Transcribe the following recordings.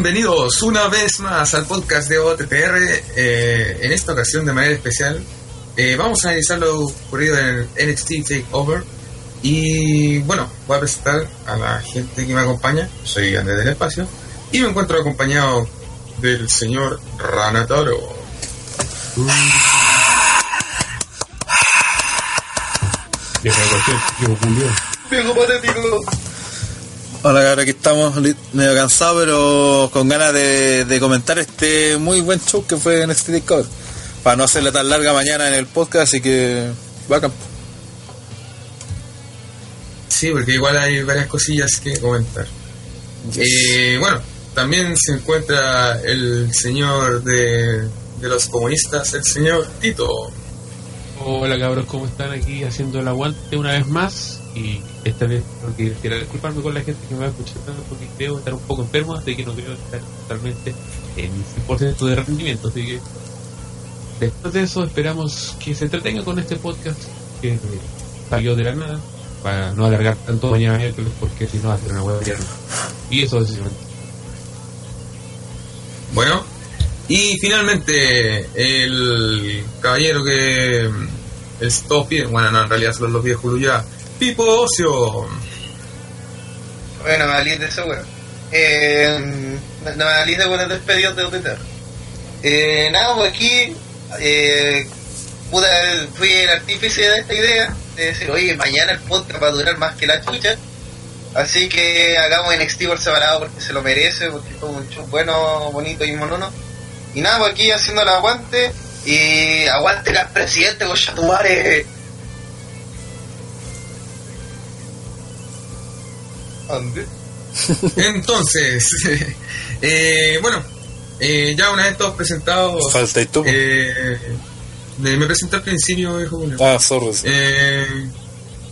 Bienvenidos una vez más al podcast de OTPR. Eh, en esta ocasión, de manera especial, eh, vamos a analizar lo ocurrido en el NXT Takeover. Y bueno, voy a presentar a la gente que me acompaña. Soy Andrés del Espacio y me encuentro acompañado del señor Ranataro. Viejo patético. Hola, cabrón, aquí estamos medio cansados, pero con ganas de, de comentar este muy buen show que fue en este Takeover. Para no hacerle tan larga mañana en el podcast, así que bacán. Sí, porque igual hay varias cosillas que comentar. Eh, bueno, también se encuentra el señor de, de los comunistas, el señor Tito. Hola cabros, ¿cómo están aquí haciendo el aguante una vez más? Y esta vez quisiera disculparme con la gente que me va a escuchar porque creo estar un poco enfermo, así que no creo estar totalmente en 100% de rendimiento. Así que después de eso esperamos que se entretenga con este podcast que salió de la nada para no alargar tanto mañana miércoles porque si no va a ser una hueá. Y eso básicamente. Bueno, y finalmente el caballero que es todos piden, bueno, no, en realidad solo los viejos ya, Pipo Ocio. Bueno, me de eso, weón. Eh, me de buenas despedidas de OTT. Eh, nada, pues aquí, eh, fui el artífice de esta idea, de decir, oye, mañana el podcast va a durar más que la chucha. Así que hagamos NXT por separado porque se lo merece, porque como un show bueno, bonito y monono. Y nada, pues aquí haciendo el aguante, y aguante el presidente, cochatumare. Entonces, eh, bueno, eh, ya una vez todos presentados, Falta y tú. eh, de- me presenté al principio, viejo Julio. Ah, sorry. sí. Eh,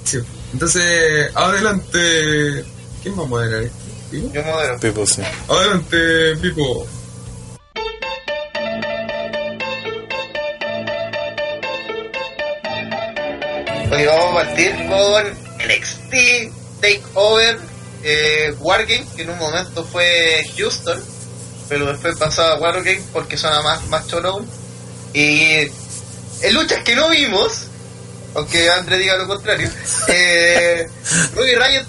sí. Entonces, adelante. ¿Quién va a moderar esto? ¿Pipo? Yo modero. Pipo, sí. Adelante, Pipo. Hoy vamos a partir con NXT Takeover eh, Wargame, que en un momento fue Houston, pero después pasó a Wargame porque suena más, más cholo aún. Y en luchas que no vimos, aunque André diga lo contrario, eh, Ruby Riot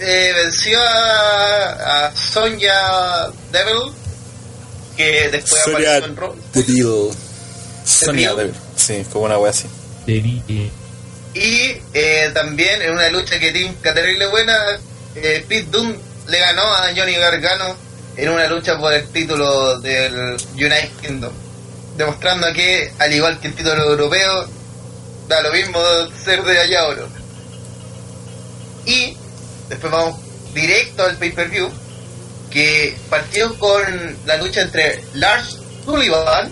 eh, venció a, a Sonja Devil, que después Sonia apareció en Raw. Devil. Sonia Devil. Sí, como una wea así. Y eh, también en una lucha que tinca terrible buena, eh, Pete Dunne le ganó a Johnny Gargano en una lucha por el título del United Kingdom. Demostrando que, al igual que el título europeo, da lo mismo ser de allá o no. Y después vamos directo al pay-per-view, que partió con la lucha entre Lars Sullivan,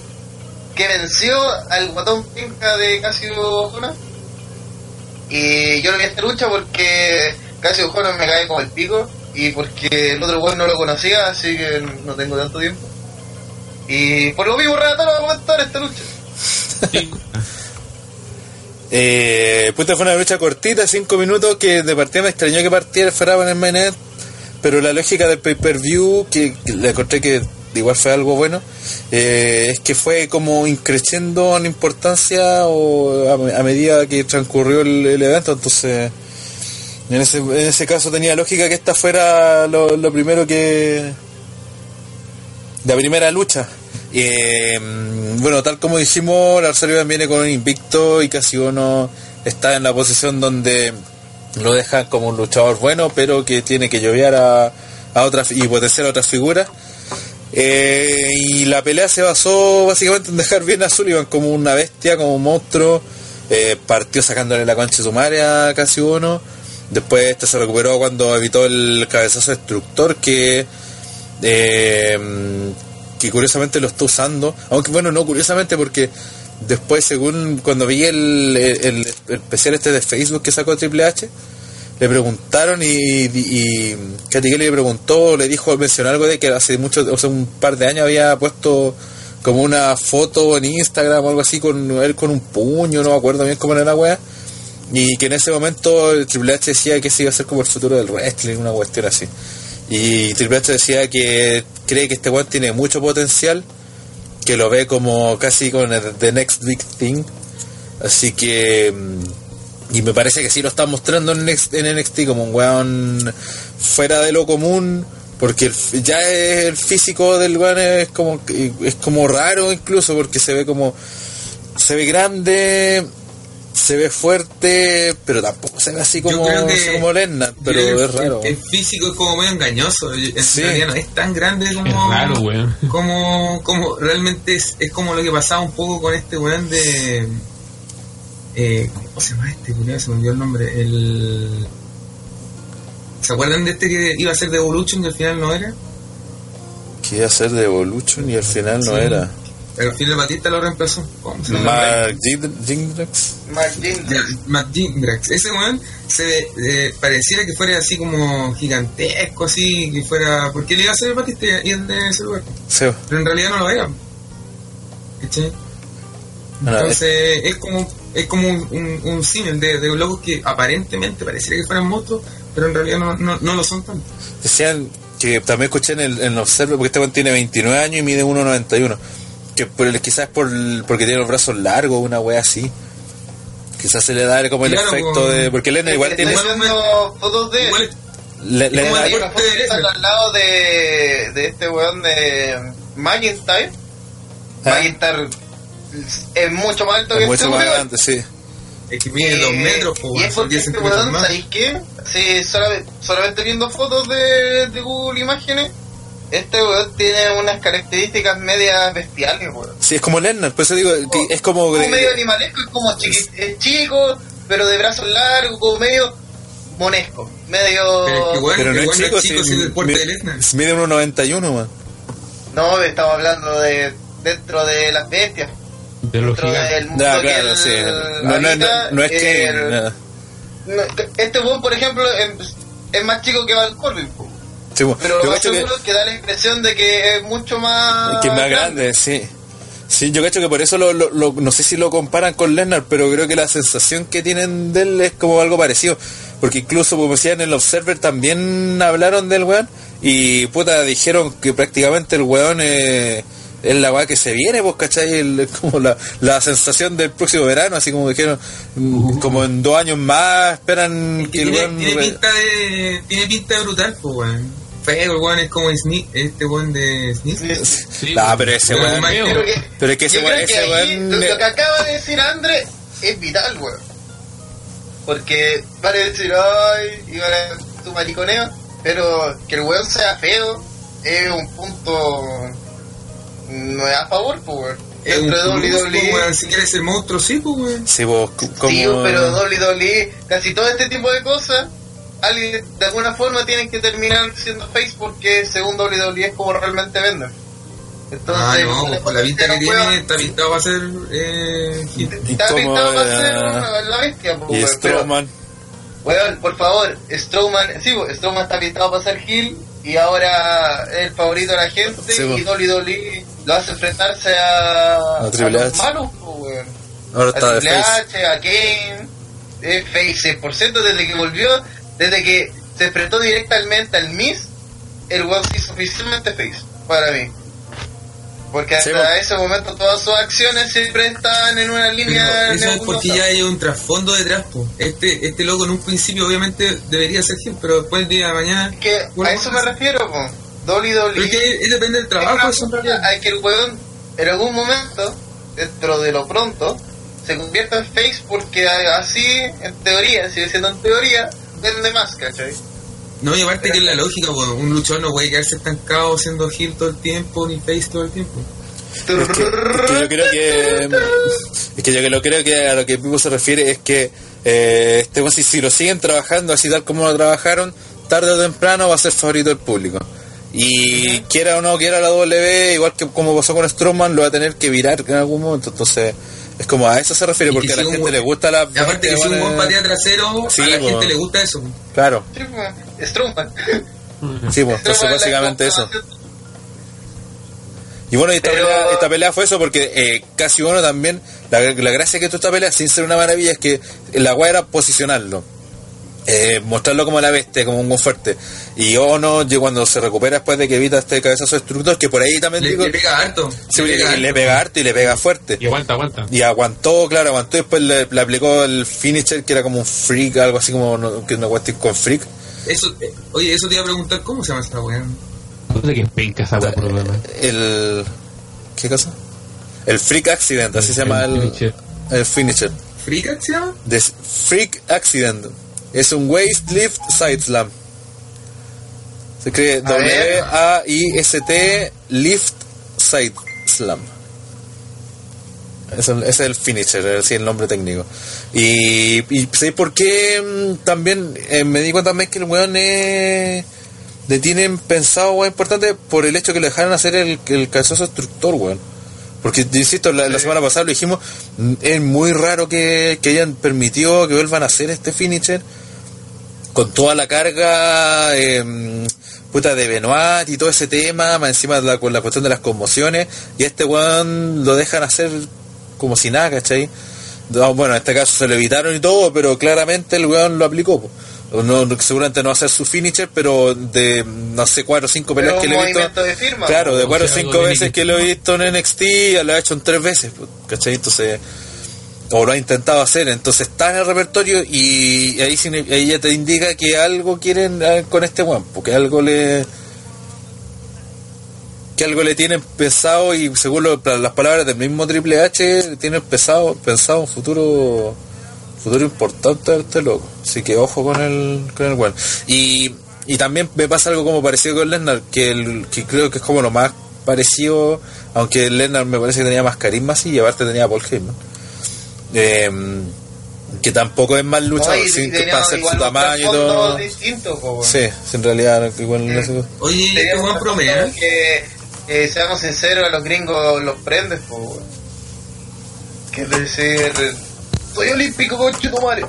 que venció al guatón pinca de Casio Ojona. Y yo no vi esta lucha porque Casio Ojona me cae como el pico y porque el otro weón no lo conocía, así que no tengo tanto tiempo. Y por lo mismo, va a comentar esta lucha. sí. Eh, puta, fue una lucha cortita, 5 minutos, que de partida me extrañó que partiera fuera en el main pero la lógica del pay-per-view, que, que le encontré que igual fue algo bueno, eh, es que fue como increciendo en importancia o a, a medida que transcurrió el, el evento, entonces en ese, en ese caso tenía lógica que esta fuera lo, primero que... la primera lucha. Eh, bueno, tal como dijimos, la Sullivan viene con un invicto y casi uno está en la posición donde lo dejan como un luchador bueno, pero que tiene que llover a, a otras y potenciar a otras figuras. Eh, y la pelea se basó básicamente en dejar bien a Sullivan como una bestia, como un monstruo. Eh, partió sacándole la concha de su madre a casi uno. Después este se recuperó cuando evitó el cabezazo destructor que eh, que curiosamente lo está usando. Aunque bueno, no curiosamente porque después según cuando vi el, el, especial este de Facebook que sacó Triple H, le preguntaron y, y, le preguntó, le dijo, mencionó algo de que hace mucho, o un par de años había puesto como una foto en Instagram o algo así con él con un puño, no me acuerdo bien cómo era la wea. Y que en ese momento el Triple H decía que ese iba a ser como el futuro del wrestling, una cuestión así. Y Triple H decía que cree que este weón tiene mucho potencial, que lo ve como casi con el the next big thing. Así que. mm, Y me parece que sí lo está mostrando en NXT, NXT como un weón fuera de lo común. Porque ya el físico del weón es como, es como raro incluso, porque se ve como. Se ve grande, se ve fuerte, pero tampoco se ve así como, creo que- así como Lennart, pero creo es raro. El, el físico es como medio engañoso. En Sí. realidad no es tan grande como. Es raro, weón. Como, como realmente es, es como lo que pasaba un poco con este weón de. Eh, ¿Cómo se llama este? Se me olvidó el nombre. El. ¿Se acuerdan de este que iba a ser de Evolution y al final no era? que iba a ser de Evolution y al final no Sí. era. Pero al final Batista lo reemplazó. Mark Jin- Jindrak. Mark. Ese weón se eh, pareciera que fuera así como gigantesco, así, que fuera. Porque le iba a hacer el Batista y el de ese lugar. Sí. Pero en realidad no lo era. Entonces es como es como un, un, un símil de, de locos que aparentemente pareciera que fueran monstruos, pero en realidad no, no, no lo son tanto. Decían que también escuché en el, en el Observer, porque este weón tiene 29 años y mide 1,91. Que por el, quizás por porque tiene los brazos largos, una wea así. Quizás se le da como el Claro, efecto de. Porque Lena igual tiene. fotos de. Igual Le, le da- que al lado de, de este weón de McIntyre. Ah. McIntyre es mucho más alto que es este mucho más weón. grande, sí. es que mide dos Eh, metros, po, Y es porque 10 este weón. ¿sabéis qué? Sí, solamente, solamente viendo fotos de, de Google Imágenes, este weón tiene unas características medias bestiales, weón. Sí, es como Lennart, por eso digo que es como. Como de- medio animalesco, es como chiqui- es chico, pero de brazos largos, como medio monesco, medio... Pero es que, weón, pero no es weón chico, chico si es el porte mi- de mide 1,91, man. No, estamos hablando de dentro de las bestias. De los Dentro gigantes. del mundo Ya, que claro, sí. No, no, no, no es que. el- no, este weón, por ejemplo, es, es más chico que Val Corbin, po. Sí, bueno, pero yo lo más cacho que- seguro es que da la impresión de que es mucho más... que es más grande, sí. Sí, yo cacho que por eso lo, lo- lo- no sé si lo comparan con Lennart, pero creo que la sensación que tienen de él es como algo parecido. Porque incluso, como decían en el Observer, también hablaron del weón y puta, dijeron que prácticamente el weón eh, es la weá que se viene, pues, ¿cachai? El- Es como la, la sensación del próximo verano, así como dijeron, mm, como en dos años más esperan que el tiene, weón... tiene pinta de tiene pinta de brutal, pues weón. Feo, el weón es como Sni- este weón de Sneak. Sí, Nah, weón. pero ese weón... Pero es que ese weón... Ese lo, lo que acaba de decir André es vital, weón. Porque vale decir, ay, y vale tu mariconeo, pero que el weón sea feo es un punto. No es a favor, pues, weón. Dentro de WWE. weón. Si quieres ser monstruo, sí, pues weón. Sí, vos, como... Sí, pero WWE, casi todo este tipo de cosas, alguien de alguna forma tienen que terminar siendo face porque según WWE es como realmente venden. Entonces, Ah, no, pues, con la pinta que tiene, está pintado para ser eh, hit. ¿Y Está pintado para ser una- la bestia, po, Y pero, Strowman... weón, por favor, Strowman, sí, po, Strowman está pintado para ser heel y ahora es el favorito de la gente Sí, y po. WWE lo hace enfrentarse a, A Triple los H. malos, po, weón. Ahora A está de Triple face. H, a Kane, es face 100% desde que volvió, desde que se enfrentó directamente al Miz, el weón se hizo oficialmente face, para mí. Porque Sí, hasta po. ese momento todas sus acciones siempre estaban en una línea eso es porque ya hay un trasfondo detrás, pues. Este, este loco en un principio obviamente debería ser hit, pero después el día de mañana... Es que a eso me refiero, po. WWE. Pero es que es- depende del es trabajo, realidad. hay que el weón en algún momento, dentro de lo pronto, se convierta en face porque así, en teoría, sigue siendo en teoría, vende más, ¿cachai? No, y aparte que es la lógica, pues, un luchador no puede quedarse estancado siendo heel todo el tiempo, ni face todo el tiempo. Es que, es que yo creo que es que yo que lo creo que a lo que Pipo se refiere es que eh, este si, si lo siguen trabajando así tal como lo trabajaron tarde o temprano va a ser favorito del público y quiera o no quiera la W igual que como pasó con Strowman lo va a tener que virar en algún momento entonces es como a eso se refiere porque que a la gente buen- le gusta la Y aparte que si un buen patea trasero, Sí, a la po. gente le gusta eso. claro Strowman. sí pues entonces básicamente eso Y bueno, esta, Pero- pelea, esta pelea fue eso porque eh, casi bueno también, la, la gracia que tuvo esta pelea, sin ser una maravilla, es que la weá era posicionarlo. Eh, mostrarlo como la bestia, como un fuerte. Y Ono, yo cuando se recupera después de que evita este cabezazo destructor, que por ahí también Le, digo, le pega harto. sí, le pega le harto. pega harto y le pega fuerte. Y aguanta, aguanta. Y aguantó, claro, aguantó y después le, le aplicó el finisher que era como un freak, algo así como no- que una cuestión con freak. Eso, eh, oye, eso te iba a preguntar, ¿cómo se llama esta weá? No sé quién penca esa weá. El. ¿Qué cosa? El freak accident, así se llama el, finisher. el finisher. ¿Frika se llama? The freak accident. Es un waist lift side slam. Se ver. W-A-I-S-T lift side slam. Ese ese es el finisher, es el nombre técnico. Y, y ¿sabes por qué? Mm, También eh, me di cuenta también que el weón es... Le tienen pensado, weón, importante por el hecho que le dejaron hacer el, el cabezazo destructor, weón. Porque, insisto, la, la semana pasada lo dijimos, mm, es muy raro que, que hayan permitido que vuelvan a hacer este finisher con toda la carga eh, puta de Benoit y todo ese tema, más encima de la, con la cuestión de las conmociones, y a este weón lo dejan hacer como si nada, ¿cachai? No, bueno, en este caso se lo evitaron y todo, pero claramente el weón lo aplicó. po. No, no- seguramente no va a ser su finisher, pero de no sé, cuatro o cinco peleas Pero que un le he visto. de firma. Claro, de cuatro o sea, cinco veces que lo he firmar. visto en NXT, lo ha hecho en tres veces, pues, ¿cachai? Entonces, o lo ha intentado hacer, entonces está en el repertorio y ahí, ahí ya te indica que algo quieren eh, con este weón, porque algo le que algo le tienen pensado y según lo- las palabras del mismo Triple H tienen pensado, pensado un futuro futuro importante a este loco así que ojo con el con el weón y, y también me pasa algo como parecido con Lesnar que, el, que creo que es como lo más parecido aunque Lesnar me parece que tenía más carisma sí y aparte tenía a Paul Heyman eh, que tampoco es más luchador Oye, sí, que para hacer su tamaño y todo distinto, po, weón. sí en realidad igual no sé. Oye, este trasfondo Que, eh, seamos sinceros, a los gringos los prendes, po. Que es decir, soy olímpico, concho tu madre.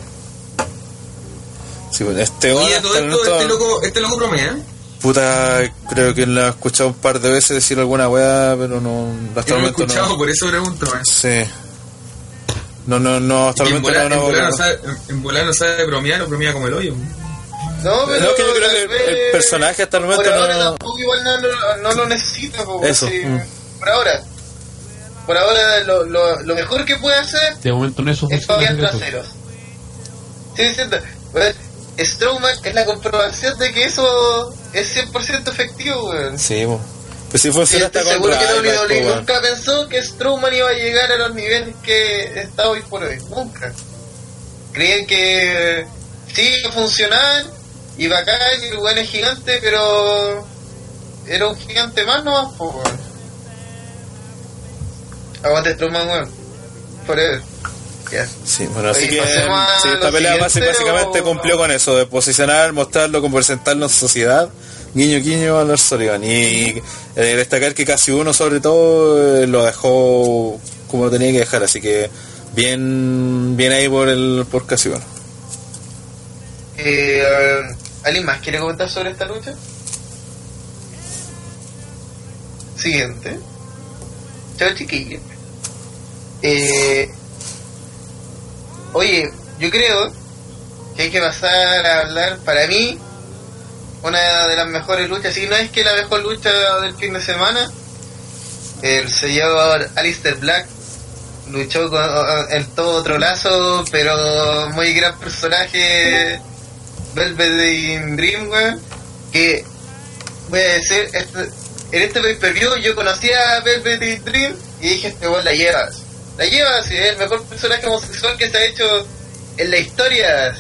Sí, bueno, este Oye, todo esto, momento- este loco, este loco promea. Puta, creo que lo he escuchado un par de veces decir alguna weá, pero no. Hasta el no lo he momento escuchado, no. por eso pregunto, man. Sí. No, no, no, hasta el momento no. en, no, volar no. no sabe, en volar no sabe bromear o bromea como el hoyo. No, pero. No, que yo creo que el- personaje hasta el por momento ahora no- tampoco igual no, no, no lo necesita, po, Eso, así, mm. Por ahora. Por ahora, lo, lo, lo mejor que puede hacer De momento no es es patear traseros. Sí, diciendo. Pues, Strowman es la comprobación de que eso es 100% efectivo, weón. Sí. Pues si funciona hasta Estoy con seguro que WWE nunca pensó que Strowman iba a llegar a los niveles que está hoy por hoy. Nunca. Creían que sí iba a funcionar, iba acá y el weón es gigante, pero era un gigante más nomás, weón. Aguante Strowman, weón. Forever. Ya. Sí, bueno, así Oye, que sí, esta pelea básicamente o- cumplió con eso, de posicionar, mostrarlo, como presentarlo en sociedad. Guiño, guiño a Sullivan. Y eh, destacar que casi uno, sobre todo, eh, lo dejó como lo tenía que dejar. Así que bien bien ahí por el por casi uno. Eh, ¿Alguien más quiere comentar sobre esta lucha? Siguiente. Chao chiquillos. Eh, oye, yo creo que hay que pasar a hablar, para mí, una de las mejores luchas, si no es que la mejor lucha del fin de semana, el señor Alistair Black luchó con el todo otro lazo, pero muy gran personaje, Velvet Dream, weón, que voy a decir, este- en este pay-per-view yo conocí a Velvet Dream y dije, este weón la llevas. La llevas, y es el mejor personaje homosexual que se ha hecho en la historia.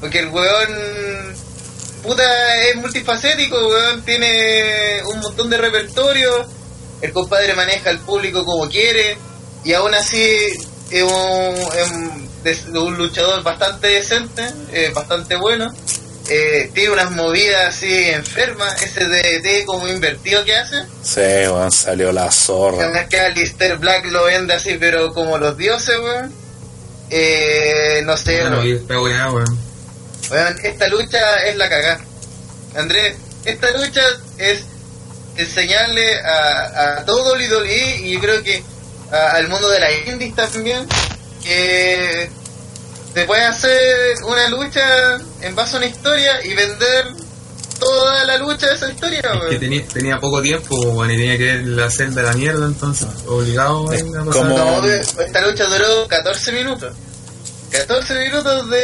Porque el weón, puta, es multifacético, weón, tiene un montón de repertorio. El compadre maneja al público como quiere. Y aún así es un luchador bastante decente, eh, bastante bueno. Eh, tiene unas movidas así enfermas, ese DDT como invertido que hace. Sí, weón, salió la zorra. Además que Alistair Black lo vende así, pero como los dioses, weón. Eh, no sé, Bueno, y esta weá, weón. weón, esta lucha es la cagada. Andrés, esta lucha es enseñarle a, a todo WWE y yo creo que a- al mundo de la indies también que se puede hacer una lucha en base a una historia y vender toda la lucha de esa historia, Es que tenía, tenía poco tiempo, bueno, y tenía que ver la celda de la mierda, entonces obligado a Es ir a pasar- como- No, esta lucha duró 14 minutos. 14 minutos de,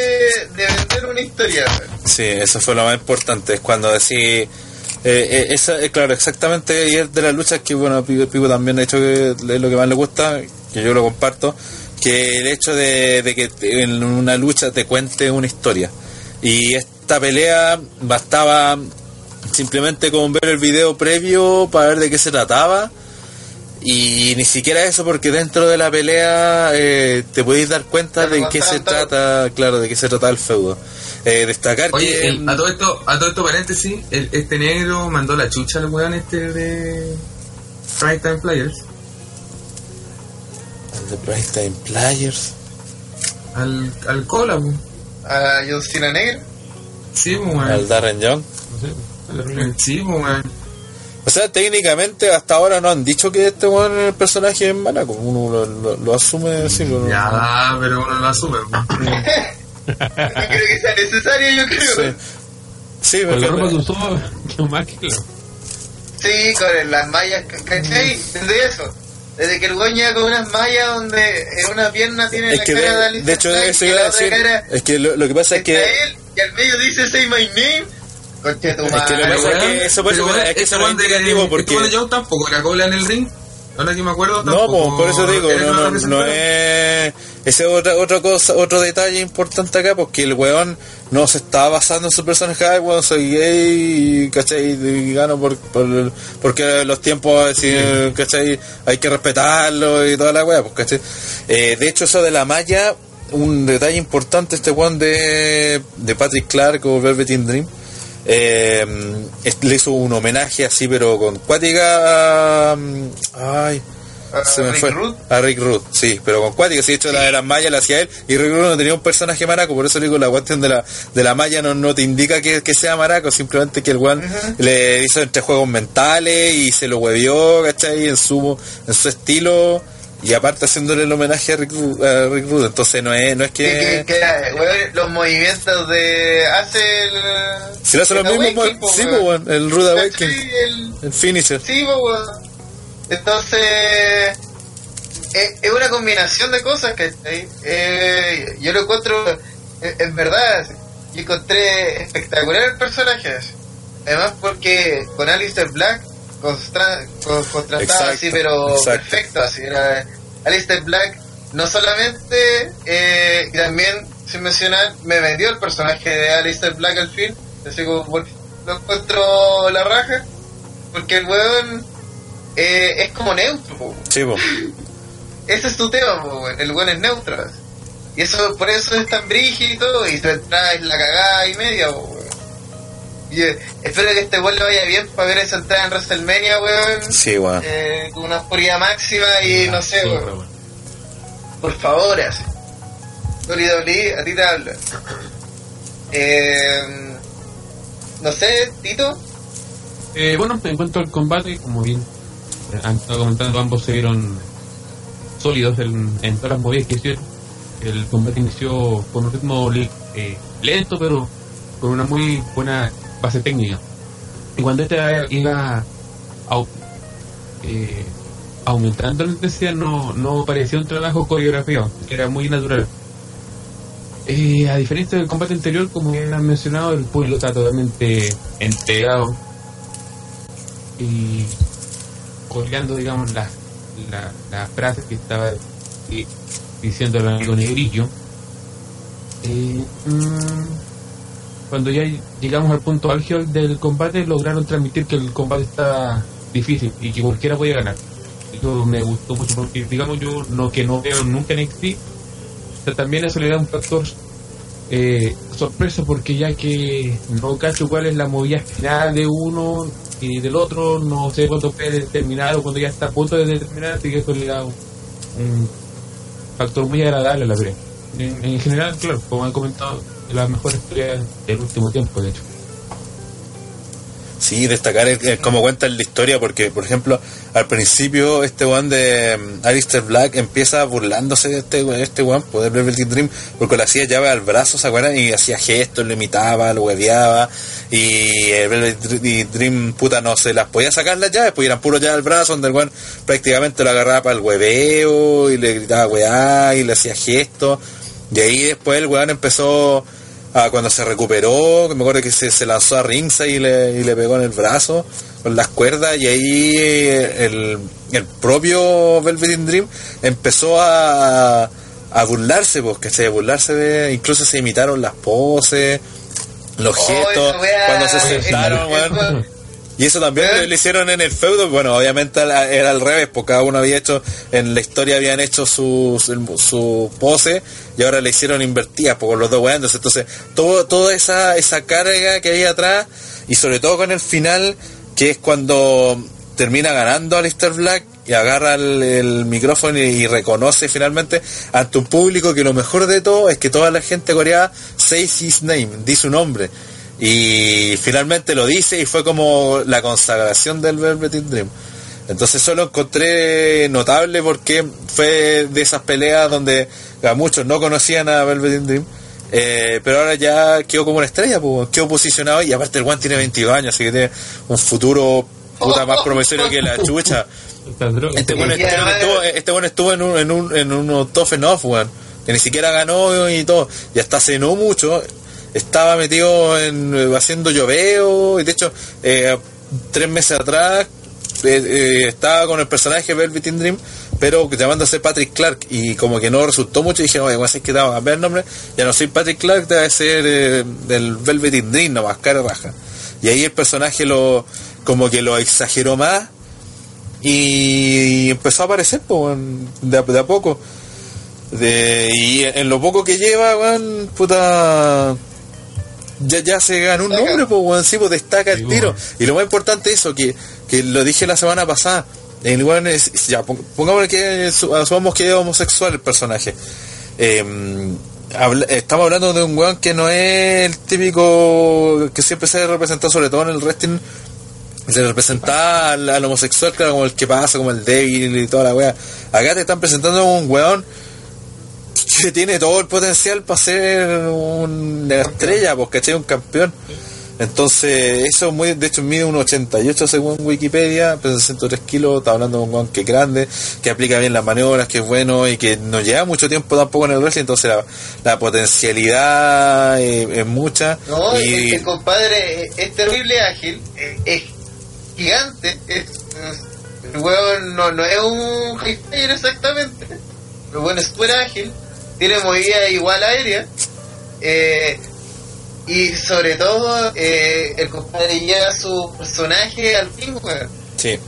de vender una historia. Sí, eso fue lo más importante. Es cuando decís. Eh, eh, esa, eh, claro, exactamente. Y es de las luchas que, bueno, Pico, Pico también ha dicho que es lo que más le gusta, que yo lo comparto. Que el hecho de, de que en una lucha te cuente una historia. Y esta pelea bastaba simplemente con ver el video previo para ver de qué se trataba. Y ni siquiera eso, porque dentro de la pelea eh, te podéis dar cuenta de qué se trata, claro, de qué se trata el feudo. Eh, destacar Oye, que el- a todo esto, a todo esto paréntesis, el- este negro mandó la chucha al weón este de Time Players, de Price Time Players. al, al cola. A John Cena Negra. Sí, po, al. Darren Young. Sí, weón. O sea, técnicamente hasta ahora no han dicho que este weón es el personaje en Manaco. Uno lo, lo- lo asume así. Ya, pero uno lo asume. No creo que sea necesario, yo creo. Sí, sí Con la ropa que usó, que más que claro. Sí, con las mallas, ¿cachai? Desde eso. Desde que el weón llega con unas mallas donde en una pierna tiene es la que cara de, de, Alistair de hecho Black eso iba a decir. cara Es que lo, lo que pasa es que. él y al medio dice Say My Name. Conche tu Es que lo madre, que pasa es que eso por eso- Pero, weón, es que ese eso no es weón de- indicativo porque- tampoco cola en el ring. Ahora que me acuerdo, No, tampoco por eso digo, no, no, no es. Ese es otra, otra cosa, otro detalle importante acá, porque el weón no se está basando en su personaje, weón, soy gay, y, ¿cachai? Y gano por, por porque los tiempos, así, ¿cachai? Hay que respetarlo y toda la weá, pues, ¿cachai? Eh, de hecho, eso de la malla, un detalle importante, este weón de, de Patrick Clark o Velveteen Dream. Eh, es- le hizo un homenaje así, pero con cuática. Ay, A se me Rick fue. Rude. A Rick Root, sí, pero con cuática, sí, de hecho la de las mallas la hacía él. Y Rick Root no tenía un personaje maraco, por eso digo, la cuestión de la, de la malla no, no te indica que, que sea maraco, simplemente que el weón le hizo entre juegos mentales y se lo huevió, ¿cachai? En su, en su estilo. Y aparte haciéndole el homenaje a Rick, a Rick Rude, entonces no es, no es Sí, que, los movimientos de. Hace el. Si le hace lo el mismo, Awakening, po, sí, el Rude. Awakening, El- el finisher. Sí, weón. Entonces, es, es una combinación de cosas que eh, yo lo encuentro, eh, en verdad, yo encontré espectacular el personaje. Además, porque con Alistair Black constra- con- contrastaba Exacto, así, pero exacto. perfecto. Así era Alistair Black, no solamente, eh, y también, sin mencionar, me vendió el personaje de Alistair Black al fin. Así como, lo encuentro la raja. Porque el weón eh, es como neutro, po. Sí, po. ese es tu tema, po, el weón es neutro. Y eso, por eso es tan brígido y todo, y su entrada es la cagada y media, po, eh, espero que este weón le vaya bien para ver esa entrada en WrestleMania, weón. Sí, weón. Eh, con una oscuridad máxima y no sé, Sí, weón. Por favor, así. WWE, a ti te habla. Eh, no sé, Tito. Eh, bueno, en cuanto al combate, como bien eh, han estado comentando, ambos se vieron sólidos en, en todas las movidas que hicieron. El combate inició con un ritmo eh, lento, pero con una muy buena base técnica. Y cuando este iba eh, aumentando la intensidad, no, no parecía un trabajo coreografiado, era muy natural. Eh, a diferencia del combate anterior, como bien han mencionado, el pueblo está totalmente entregado y coreando, digamos, las la, las frases que estaba diciendo el amigo Negrillo. Eh, mm, cuando ya llegamos al punto álgido del combate, lograron transmitir que el combate está difícil y que cualquiera puede ganar. Eso me gustó mucho porque, digamos, yo no que no veo nunca en NXT, pero también eso le da un factor eh, sorpresa porque ya que no cacho cuál es la movida final de uno y del otro, no sé cuándo puede terminar o cuando ya está a punto de determinar, así que eso le da un, un factor muy agradable a la pelea. En, en general, claro, como han comentado, de las mejores del último tiempo, de hecho. Sí, destacar el- el cómo cuentan la historia, porque, por ejemplo, al principio este one de mm, Alistair Black empieza burlándose de este, este one, poder Velvet Dream, porque le hacía llave al brazo, ¿se acuerdan? Y hacía gestos, lo imitaba, lo hueveaba, y el Velvet Dr- Dream, puta, no se las podía sacar las llaves, pues eran puro llave al brazo, donde el one prácticamente lo agarraba para el hueveo, y le gritaba weá, y le hacía gestos, y ahí después el weón empezó a cuando se recuperó, que me acuerdo que se, se lanzó a ringside y le, y le pegó en el brazo con las cuerdas y ahí eh, el, el propio Velvet Dream empezó a, a burlarse, pues, que se burlarse de, incluso se imitaron las poses, los Oh, gestos, cuando se sentaron, weón. Y eso también ¿Eh? lo, hicieron en el feudo. Bueno, obviamente era al revés, porque cada uno había hecho, en la historia habían hecho su, su, su pose y ahora le hicieron invertidas por los dos weando. Entonces, todo, toda esa, esa carga que hay atrás y sobre todo con el final, que es cuando termina ganando Alistair Black y agarra el, el micrófono y, y reconoce finalmente ante un público que lo mejor de todo es que toda la gente coreana says his name, dice su nombre. Y finalmente lo dice y fue como la consagración del Velvet Dream. Entonces eso lo encontré notable porque fue de esas peleas donde a muchos no conocían a Velvet Dream. eh, pero ahora ya quedó como una estrella, pues, quedó posicionado y aparte el One tiene 22 años, así que tiene un futuro puta más promisorio que la chucha. Este bueno, este bueno estuvo, este bueno estuvo en un, en un, en unos tough enough, weón. Que ni siquiera ganó y todo. Y hasta hace no mucho estaba metido en eh, haciendo lloveo. Y de hecho, eh, tres meses atrás eh, estaba con el personaje Velvet in Dream, pero llamándose Patrick Clark. Y como que no resultó mucho, y dije, oye, es que te a cambiar el nombre. Ya no soy Patrick Clark, debe ser del Velvet in Dream, nomás, cara raja. Y ahí el personaje lo como que lo exageró más y empezó a aparecer weón, de, a- de a poco y en lo poco que lleva weón, puta ya, ya se ganó un nombre pues weón, sí, pues destaca el tiro. y lo más importante es eso que, que lo dije la semana pasada. El weón es ya pong- pongámosle que su- asumamos que es homosexual el personaje. Eh, habla- estamos hablando de un weón que no es el típico que siempre se ha representado sobre todo en el wrestling se representa al, al homosexual, claro, como el que pasa, como el débil y toda la wea. Acá te están presentando un weón que tiene todo el potencial para ser una estrella, porque ¿cachai? Un campeón. Entonces, eso es muy, de hecho mide un 88 según Wikipedia, pesa 103 kilos, está hablando de un weón que es grande, que aplica bien las maniobras, que es bueno y que no lleva mucho tiempo tampoco en el wrestling, entonces la, la potencialidad es, es mucha. No, es que y el compadre es, es terrible ágil, es, es gigante, es, es- el hueón no, no es un exactamente, el hueón es súper ágil, tiene movida igual aérea, eh, y sobre todo eh, el compadre lleva su personaje al fin, weón. sí,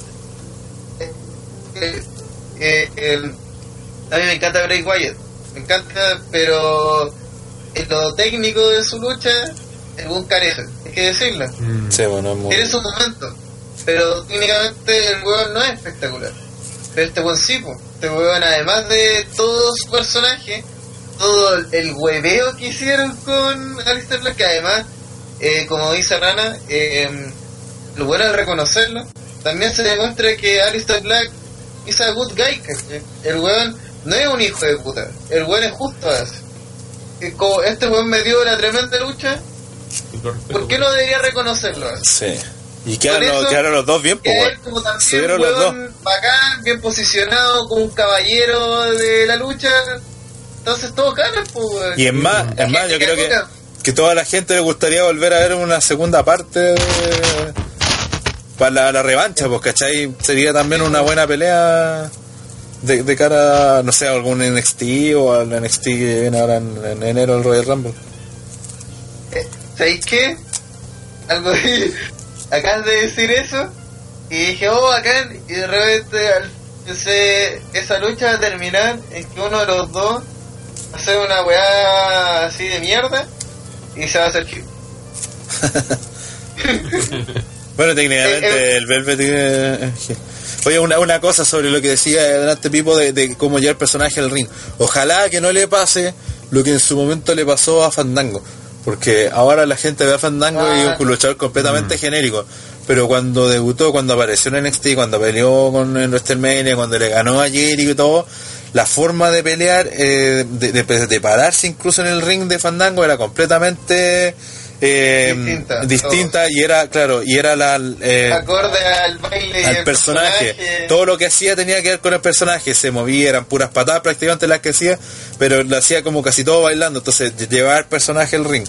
Eh, eh, el- a mí me encanta Bray Wyatt, me encanta, pero en lo técnico de su lucha, buen carece, hay que decirlo. Mm. sí, bueno, es muy... Tiene su momento, pero técnicamente el weón no es espectacular. Pero este weón sí, po. este weón además de todo su personaje, todo el hueveo que hicieron con Alistair Black, que además, eh, como dice Rana, eh, lo bueno es reconocerlo, también se demuestra que Alistair Black es a good guy, ¿cachai? El weón no es un hijo de puta, el weón es justo a eso. Y como este weón me dio una tremenda lucha. ¿por qué no debería reconocerlo? Sí. Y quedaron, eso, quedaron los dos bien, pues, también Subieron los weón bacán, bien posicionado, como un caballero de la lucha. Entonces todos ganan, pues. Y es más, es más, yo creo que, que toda la gente le gustaría volver a ver una segunda parte de- para la, la revancha, pues, ¿cachai? Sería también una buena pelea de, de cara, no sé, a algún NXT o al NXT que viene ahora en, en enero el Royal Rumble. Eh, ¿Sabéis qué? Algo de... Acabas de decir eso. Y dije, oh, bacán. Y de repente al- esa lucha va a terminar en que uno de los dos a hacer una weá así de mierda. Y se va a hacer heel. Bueno, técnicamente Eh, eh. el Velvet tiene... Oye, una, una cosa sobre lo que decía delante Pipo de, de cómo lleva el personaje al ring. Ojalá que no le pase lo que en su momento le pasó a Fandango. Porque ahora la gente ve a Fandango y es un luchador completamente genérico. pero cuando debutó, cuando apareció en NXT, cuando peleó con en WrestleMania, cuando le ganó a Jericho y todo, la forma de pelear, eh, de, de- de pararse incluso en el ring de Fandango era completamente eh, Distinta, distinta y era, claro, y era la... eh, Acorde al baile al personaje. Todo lo que hacía tenía que ver con el personaje. Se movía, eran puras patadas prácticamente las que hacía, pero lo hacía como casi todo bailando. Entonces llevaba el personaje al ring.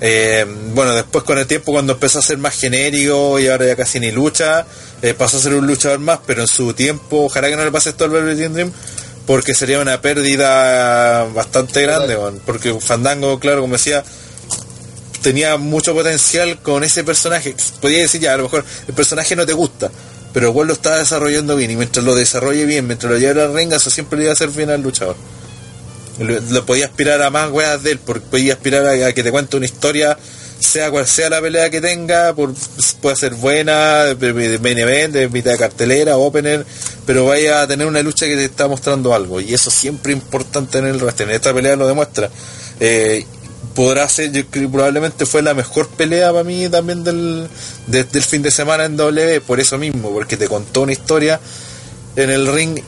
Eh, bueno, después con el tiempo cuando empezó a ser más genérico y ahora ya casi ni lucha, eh, pasó a ser un luchador más, pero en su tiempo, ojalá que no le pase esto al Velvet Dream, porque sería una pérdida bastante grande, weón. porque Fandango, claro, como decía, tenía mucho potencial con ese personaje. Podía decir ya, a lo mejor el personaje no te gusta, pero igual lo está desarrollando bien y mientras lo desarrolle bien, mientras lo lleve al ring, eso siempre le iba a hacer bien al luchador. Lo, lo podía aspirar a más weas de él, porque podía aspirar a, a que te cuente una historia, sea cual sea la pelea que tenga, puede ser buena, main event, de mitad de cartelera, opener, pero vaya a tener una lucha que te está mostrando algo, y eso siempre es importante en el wrestling. Esta pelea lo demuestra. Eh, podrá ser, probablemente fue la mejor pelea para mí también del, de- del fin de semana en W, por eso mismo, porque te contó una historia en el ring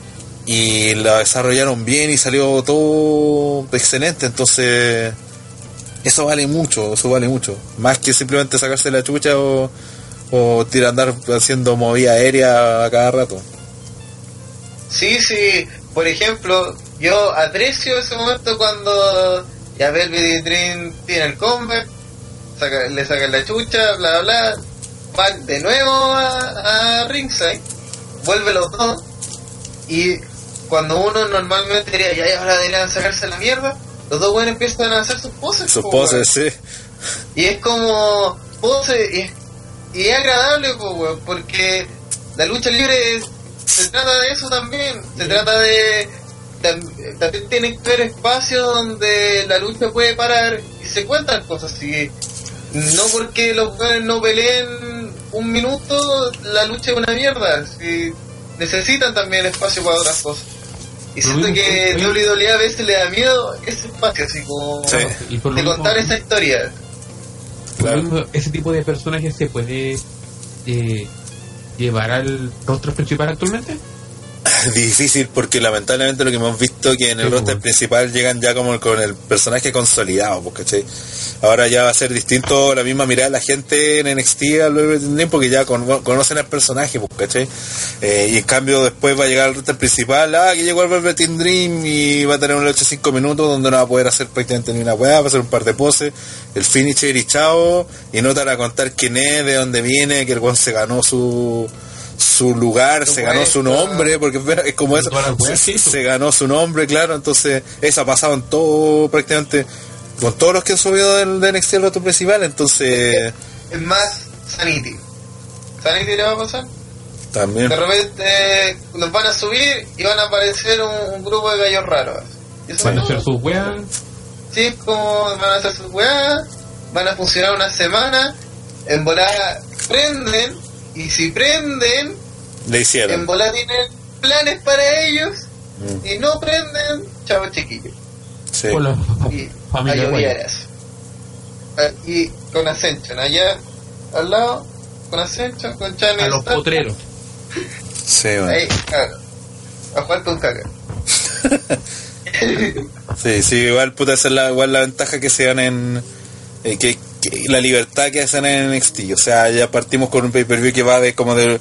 y la desarrollaron bien y salió todo excelente, entonces eso vale mucho, eso vale mucho, más que simplemente sacarse la chucha o, o haciendo movida aérea a cada rato. Sí, sí. Por ejemplo, yo aprecio ese momento cuando ya Velvet tiene el comeback, saca- le sacan la chucha, bla, bla. Van de nuevo a, ringside, vuelve los dos. Y cuando uno normalmente diría, ya, ahora deberían sacarse la mierda, los dos buenos empiezan a hacer sus poses. Sus po, poses, sí. y es como pose y es, y es agradable, po, weón, porque la lucha libre es- se trata de eso también. Se trata de. tam- También tiene que haber espacios donde la lucha puede parar y se cuentan cosas así. No porque los weones no peleen un minuto, la lucha es una mierda. Si necesitan también espacio para otras cosas. Y siento que que- WWE a veces le da miedo ese espacio, así como Sí. Y por lo de mismo- contar esa historia. Claro. mismo, ese tipo de personajes se puede eh, llevar al rostro principal actualmente. Difícil porque lamentablemente lo que hemos visto que en el Sí, roster pues. principal llegan ya como con el personaje consolidado, pues, ¿cachai? Ahora ya va a ser distinto la misma mirada de la gente en NXT al porque ya con- conocen al personaje, pues, ¿cachai? Eh, y en cambio después va a llegar al roster principal, ah, que llegó el Velvet Dream y va a tener un 8-5 minutos donde no va a poder hacer prácticamente ni una weá, va a hacer un par de poses, el finisher y chao, y no te van a contar quién es, de dónde viene, que el weón se ganó su su lugar, se ganó su nombre, porque es como eso, se, ganó su nombre, claro, entonces eso ha pasado en todo, prácticamente, con todos los que han subido del de NXT al principal, entonces Es más Sanity. ¿Sanity le va a pasar? también, De repente los van a subir y van a aparecer un, un grupo de gallos raros. Van a hacer sus weas. Sí, como van a hacer sus weas, van a funcionar una semana, en volada prenden, y si prenden, le en hicieron. volada tienen planes para ellos, Mm, y no prenden, chavo chiquillos. sí. Con la Y a familia. Ah, Y con Ascension, allá al lado, con Ascension, con Channel A los Star, potreros. Sí, bueno. Ahí, caga. A jugar con caga. Sí, sí, igual puta esa es la, igual la ventaja que se dan en eh, que, la libertad que hacen en NXT, o sea, ya partimos con un pay-per-view que va de como de,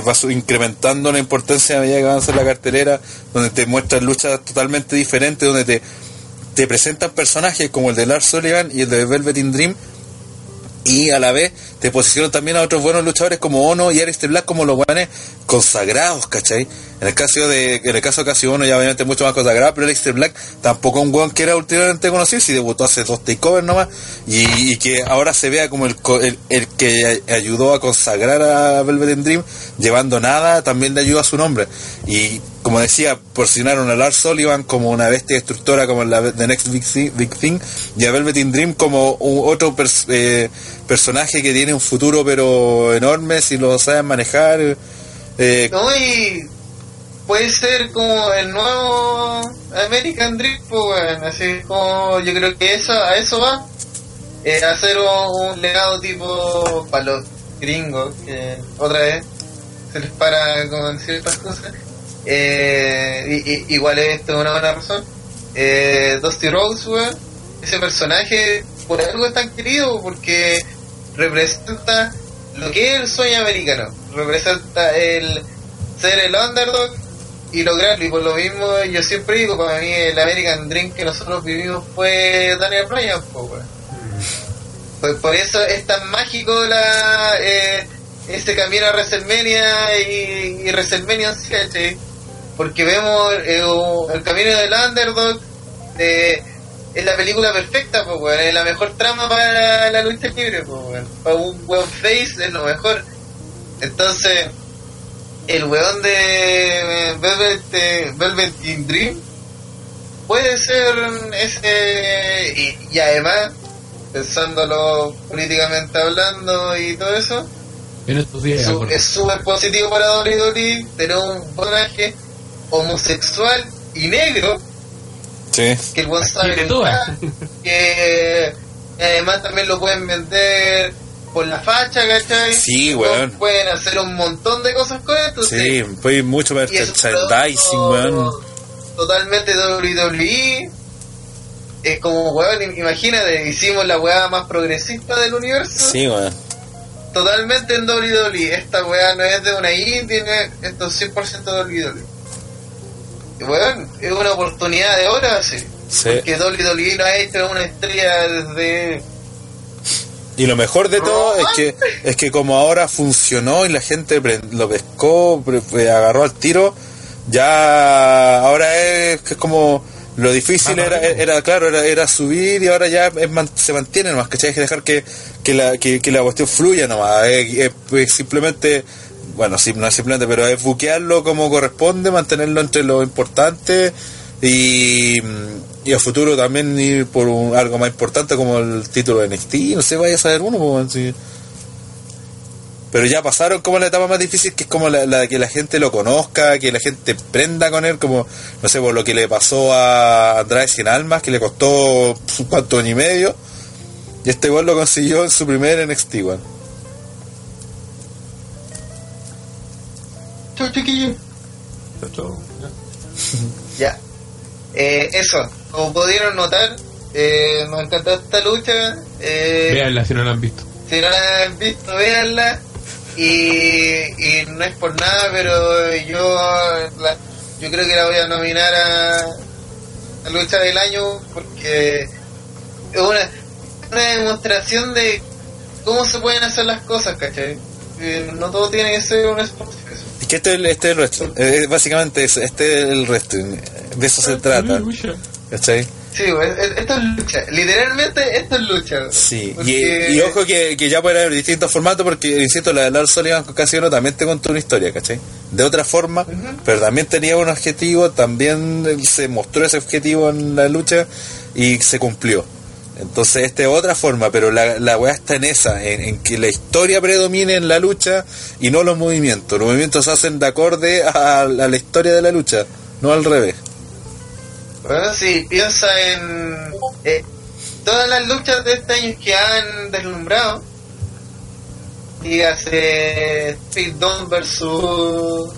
va incrementando la importancia a medida que avanza la cartelera, donde te muestran luchas totalmente diferentes, donde te te presentan personajes como el de Lars Sullivan y el de Velvet in Dream y a la vez te posicionan también a otros buenos luchadores como Ono y Aleister Black como los buenos consagrados, ¿cachai? En el caso de en el caso casi Ono ya obviamente mucho más consagrado, pero Aleister Black tampoco un weón que era últimamente conocido, si debutó hace dos takeovers nomás y, que ahora se vea como el, el, que ayudó a consagrar a Velvet Dream llevando nada, también le ayudó a su nombre y como decía, posicionaron a Lars Sullivan como una bestia destructora como la The Next Big, Thi- Big Thing y a Velvet in Dream como un- otro eh, personaje que tiene un futuro pero enorme si lo saben manejar. eh, No, y puede ser como el nuevo American Dream, pues, weón. Así como yo creo que eso, a eso va. Eh, hacer un, un legado tipo para los gringos, que otra vez se les para con ciertas cosas. Eh, y- y- igual esto es una buena razón. Eh, Dusty Rhodes, ese personaje por algo es tan querido porque representa lo que es el sueño americano, representa el ser el underdog y lograrlo. Y por lo mismo, yo siempre digo, para mí el American Dream que nosotros vivimos fue Daniel Bryan. Pues por eso es tan mágico la eh, este camino a WrestleMania y, y WrestleMania sí. Porque vemos eh, el camino del underdog, eh, es la película perfecta, pues, weón, es la mejor trama para la lucha libre, pues, weón. Para un weón face es lo mejor. Entonces, el weón de Velvet, Velvet in Dream puede ser ese. Y, y además, pensándolo políticamente hablando y todo eso, En estos días, es súper positivo para WWE tener un personaje homosexual y negro Sí. que el todas. que además también lo pueden vender por la facha, ¿cachai? Sí, weón. Pueden hacer un montón de cosas con esto. Sí, fue mucho Y es un merchandising, weón. Totalmente WWE. Es como, weón, im- imagínate, hicimos la weá más progresista del universo. Sí, weón. Totalmente en WWE. Esta weá no es de una indie, no es- esto es 100% WWE. Weón, es una oportunidad de oro así. Sí. Porque WWE no ha hecho una estrella desde. Y lo mejor de todo es que es que como ahora funcionó y la gente lo pescó, agarró al tiro, ya ahora es, que es como lo difícil era, era claro, era, era subir y ahora ya es se mantiene nomás, ¿cachai? Hay que dejar que, que, la, que, que la cuestión fluya nomás, es, es- es simplemente, bueno, sí, no es simplemente, pero es buquearlo como corresponde, mantenerlo entre lo importante y, y a futuro también ir por algo más importante como el título de NXT, no sé, vaya a saber uno, pues, pero ya pasaron como la etapa más difícil que es como la, la de que la gente lo conozca, que la gente prenda con él, como no sé, por lo que le pasó a Andrade Sin Almas, que le costó un cuanto año y medio, y este igual lo consiguió en su primer NXT, weón. Chau, chiquillo. chao, chao. Ya. Eh, eso, como pudieron notar, eh, nos encantó esta lucha. Eh, Veanla si no la han visto. Si no la han visto, véanla. Y, y no es por nada, pero yo la- yo creo que la voy a nominar a, a lucha del año porque es una, una demostración de cómo se pueden hacer las cosas, ¿cachai? Eh, no todo tiene que ser un sport. Que este es el, este es el wrestling, eh, básicamente es, este es el wrestling, de eso se trata, ¿cachai? Sí, esto es lucha. Literalmente, esto es lucha. Sí, y, Porque- y ojo que, que ya puede haber distintos formatos porque, insisto, la de Lars Sullivan con Casino también te contó una historia, ¿cachai? De otra forma, pero también tenía un objetivo, también eh, se mostró ese objetivo en la lucha y se cumplió. Entonces, esta es otra forma, pero la, la weá está en esa, en, en que la historia predomine en la lucha y no los movimientos. Los movimientos se hacen de acorde a, a la historia de la lucha, no al revés. Bueno, si piensa en eh, todas las luchas de este año que han deslumbrado, dígase Pete Dunne versus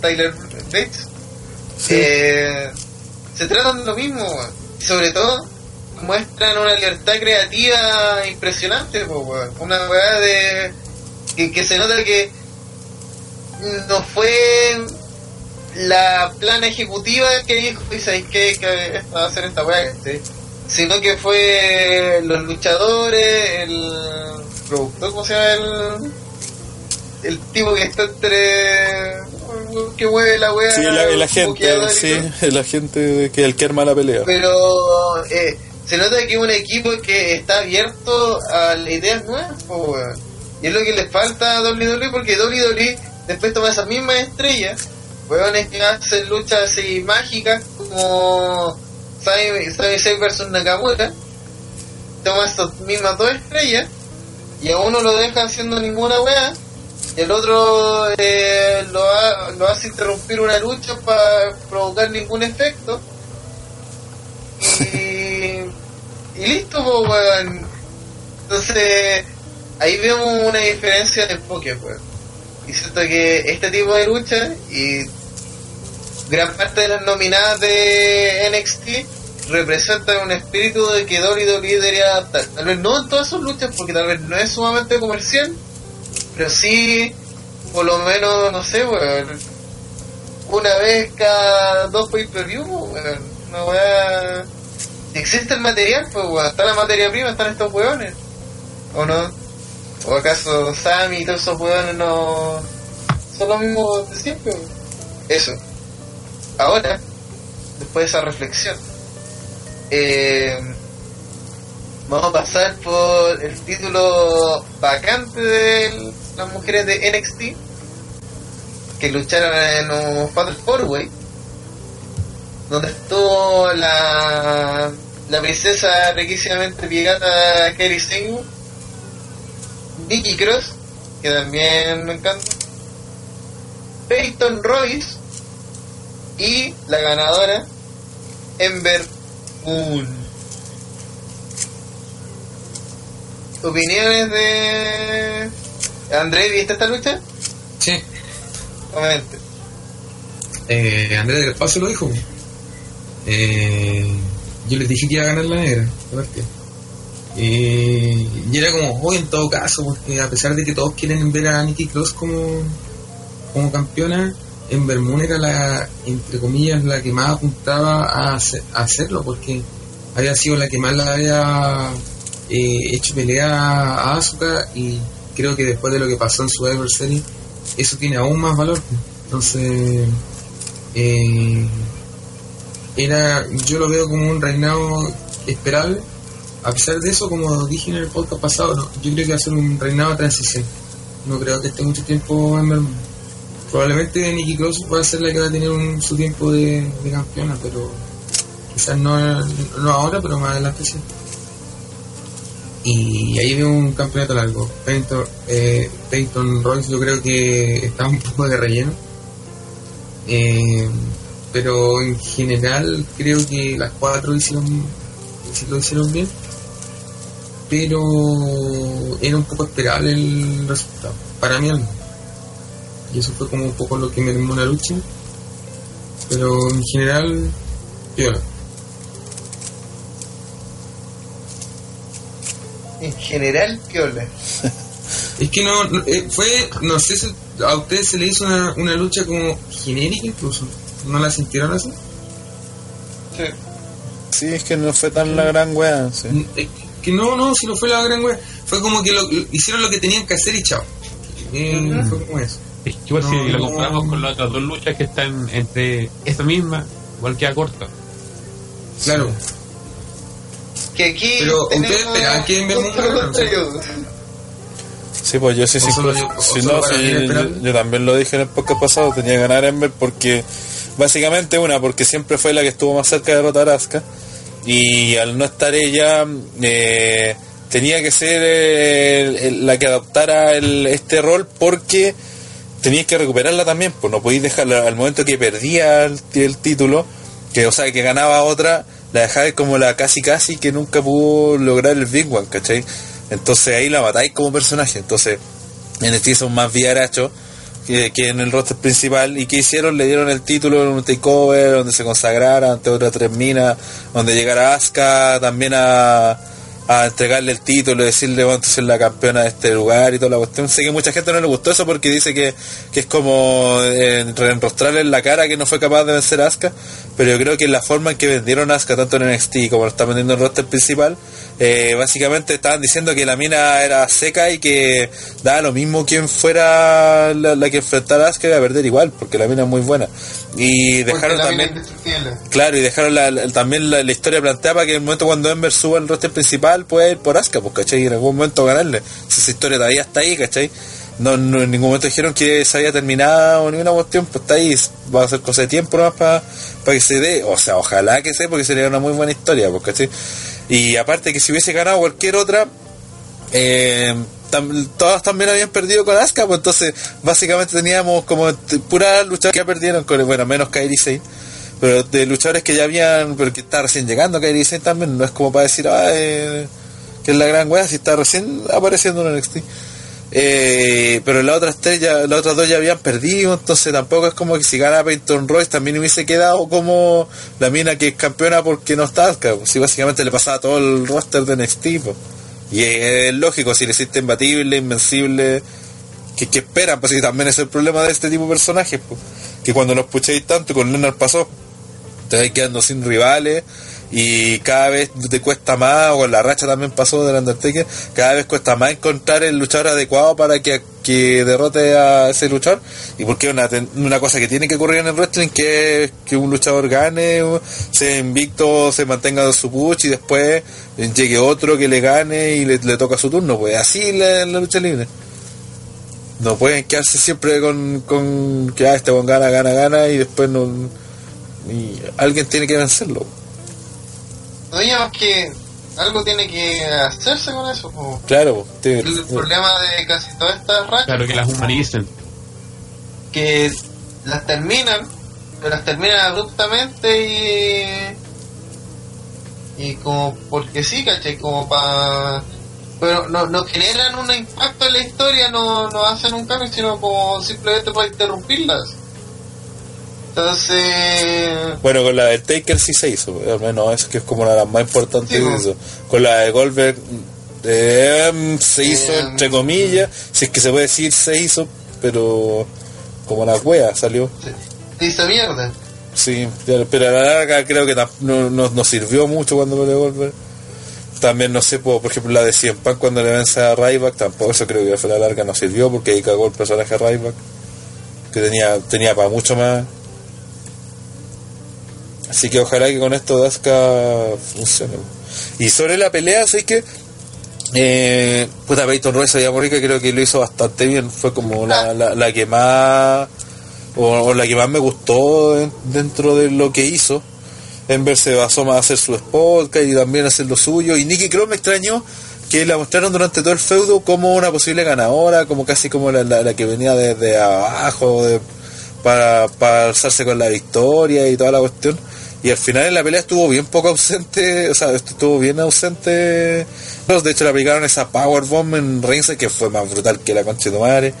Tyler Bates, eh, se tratan de lo mismo, sobre todo muestran una libertad creativa impresionante, po, weón. una weá de que, que se nota que no fue la plana ejecutiva que dijo, y sabéis qué? que esta va a ser esta weá, ¿sí? sino que fue los luchadores, el productor, ¿cómo se llama? El, el tipo que está entre. que mueve la weá. Sí, el, el agente, sí, el agente que el que arma la pelea. Pero eh, se nota que es un equipo que está abierto a ideas nuevas, po, weón. Y es lo que le falta a WWE porque WWE después toma esas mismas estrellas, weones que hacen luchas así mágicas como Sami Zayn versus Nakamura, toma esas mismas dos estrellas y a uno lo deja haciendo ninguna weá y el otro eh, lo, ha- lo hace interrumpir una lucha para provocar ningún efecto y, y listo, po, weón. Entonces, ahí vemos una diferencia de enfoque, pues. Y siento que este tipo de lucha y gran parte de las nominadas de NXT representan un espíritu de que WWE debería adaptar. Tal vez no en todas sus luchas, porque tal vez no es sumamente comercial, pero sí, por lo menos, no sé, weón, una vez cada dos pay-per-view, weón, una weá... Existe el material, pues weón, está la materia prima, están estos weones, ¿o no? ¿O acaso Sammy y todos esos weones no son los mismos de siempre? Eso. Ahora, después de esa reflexión, eh, vamos a pasar por el título vacante de las mujeres de NXT que lucharon en un Fatal Four Way donde estuvo la la princesa riquísimamente pirata Kerry Singh Nikki Cross que también me encanta Peyton Royce y la ganadora Ember Moon opiniones de André ¿viste esta lucha? Sí. Comente Eh, Andrés del Espacio lo dijo. Eh, yo les dije que iba a ganar la negra. Eh, y era como, hoy en todo caso, porque a pesar de que todos quieren ver a Nikki Cross como, como campeona, Ember Moon era la, entre comillas, la que más apuntaba a, hacer- a hacerlo, porque había sido la que más la había eh, hecho pelea a Asuka y creo que después de lo que pasó en su Ever Series, eso tiene aún más valor. Entonces, eh, era, yo lo veo como un reinado esperable. A pesar de eso, como dije en el podcast pasado, yo creo que va a ser un reinado de transición. No creo que esté mucho tiempo en Vermont. Probablemente Nikki Cross va a ser la que va a tener un- su tiempo de, de campeona, pero quizás no, no ahora, pero más adelante sí. Y ahí veo un campeonato largo. Peyton, eh, Peyton Royce yo creo que está un poco de relleno. Eh, pero en general creo que las cuatro hicieron, sí lo hicieron bien. Pero era un poco esperable el resultado. Para mí al menos. Y eso fue como un poco lo que me animó la lucha. Pero en general, piola. en general piola Es que no, no, eh, fue, no sé si a ustedes se le hizo una, una lucha como genérica incluso. ¿No la sintieron así? sí. Sí, es que no fue tan la gran wea. sí. Mm, que no, no, si no fue la gran wea. Fue como que lo, lo- hicieron lo que tenían que hacer y chao. Eh, Fue como eso. Es que igual No, si lo no. comparamos con las otras dos luchas que están entre esta misma, igual queda corta. Claro. que aquí Pero, ¿ustedes esperaban que ganara? contrario. Sí, pues yo sí, sí. Pues, si no, yo, yo también lo dije en el podcast pasado, tenía que ganar Ember porque, básicamente, una, porque siempre fue la que estuvo más cerca de derrotar a y al no estar ella, eh, tenía que ser el- la que adoptara el- este rol porque teníais que recuperarla también, pues no podéis dejarla. Al momento que perdía el, título, que o sea que ganaba otra, la dejáis como la casi casi que nunca pudo lograr el Big One, ¿cachai? Entonces ahí la matáis como personaje, entonces en este son más villarachos que, en el roster principal y que hicieron le dieron el título en un takeover donde se consagrara ante otras tres minas donde llegara Asuka también a, entregarle el título decirle bueno tú eres la campeona de este lugar y toda la cuestión sé que mucha gente no le gustó eso porque dice que, que es como eh, reenrostrarle en la cara que no fue capaz de vencer a Asuka pero yo creo que la forma en que vendieron a tanto en NXT como lo están vendiendo en el roster principal eh, básicamente estaban diciendo que la mina era seca y que daba lo mismo quien fuera la, la que enfrentara a Asuka iba a perder igual porque la mina es muy buena y Porque dejaron también. Claro, y dejaron la- la- también la, historia planteada para que en el momento cuando Ember suba al roster principal pueda ir por Asuka, pues, ¿cachai? Y en algún momento ganarle. Si esa historia todavía está ahí, ¿cachai? No, no, en ningún momento dijeron que se había terminado ni una cuestión, pues está ahí, va a ser cosa de tiempo nomás para que se dé, o sea, ojalá que sea, porque sería una muy buena historia, pues, ¿cachai? Y aparte que si hubiese ganado cualquier otra, eh, todas también habían perdido con Asuka, pues entonces básicamente teníamos como puras luchadoras que ya perdieron con, bueno, menos Kairi Sane, pero de luchadores que ya habían, pero que está recién llegando Kairi Sane también, no es como para decir, ah, eh, que es la gran weá, si está recién apareciendo en NXT. Eh, pero las otras tres las otras dos ya habían perdido, entonces tampoco es como que si gana Peyton Royce también hubiese quedado como la mina que es campeona porque no está si básicamente le pasaba todo el roster de pues. Y es, lógico, si le hiciste imbatible, invencible, que, que esperan, pues si también es el problema de este tipo de personajes, que cuando los puchéis tanto, con Leonard pasó, te vais quedando sin rivales y cada vez te cuesta más, o con la racha también pasó del Undertaker, cada vez cuesta más encontrar el luchador adecuado para que, que derrote a ese luchador, y porque una, una cosa que tiene que ocurrir en el wrestling, que es que un luchador gane, se invicto, se mantenga en su push y después llegue otro que le gane y le, toca su turno, pues así la, la lucha libre. No pueden quedarse siempre con, con que ah, este gana, gana, gana y después no... Y alguien tiene que vencerlo. No digamos que algo tiene que hacerse con eso. po. Claro, tiene- El problema de casi todas estas rachas Claro, que las humanicen. que las terminan, pero las terminan abruptamente y. y como porque sí, ¿cachai? Como para. Pero no, no generan un impacto en la historia, no, no hacen un cambio, sino como simplemente para interrumpirlas. Entonces. Bueno, con la de Taker sí se hizo, al menos es que es como una de las más importantes Sí, de eso. Con la de Goldberg eh, se hizo Eh, entre comillas, si es que se puede decir se hizo, pero como la wea salió. se hizo mierda. Sí, pero a la larga creo que no, no, no sirvió mucho cuando peleó Goldberg. También no sé, por por ejemplo la de Cien Pan cuando le vence a Ryback, tampoco eso creo que fue la larga no sirvió porque ahí cagó el personaje a Ryback, que tenía, tenía para mucho más. Así que ojalá que con esto Daska funcione. Y sobre la pelea, sé que eh, puta Peyton Royce había rica, creo que lo hizo bastante bien, fue como la, la, la que más o, o la que más me gustó en- dentro de lo que hizo. Enver se basó más a hacer su podcast y también hacer lo suyo. Y Nicky Cross me extrañó que la mostraron durante todo el feudo como una posible ganadora, como casi como la, la- la que venía desde abajo de- para, para alzarse con la victoria y toda la cuestión. Y al final en la pelea estuvo bien poco ausente, o sea, estuvo bien ausente. De hecho, le aplicaron esa powerbomb en Ringside que fue más brutal que la concha de madre.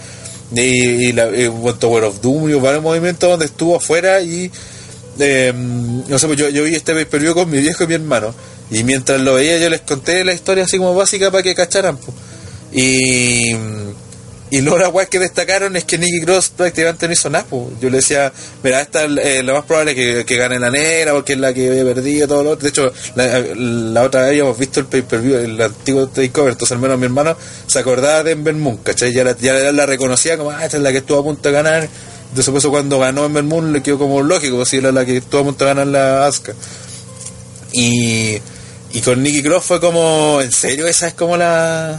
Y, y la, y Tower of Doom y varios movimientos donde estuvo afuera y eh, no sé, pues yo, yo vi este pay con mi viejo y mi hermano. Y mientras lo veía, yo les conté la historia así como básica para que cacharan. po. Y, y luego la que destacaron es que Nicky Cross prácticamente no hizo nada. Yo le decía, mira, esta es eh, lo más probable que, que gane la negra porque es la que había perdido todo lo otro. De hecho, la, la otra vez habíamos visto el pay per view, el antiguo takeover. Entonces, al menos mi hermano se acordaba de Ember Moon, ¿cachai? Ya la, ya la reconocía como, ah, esta es la que estuvo a punto de ganar. Entonces, por cuando ganó Ember Moon le quedó como lógico, si era la que estuvo a punto de ganar la Asuka. Y, y con Nicky Cross fue como, en serio, esa es como la.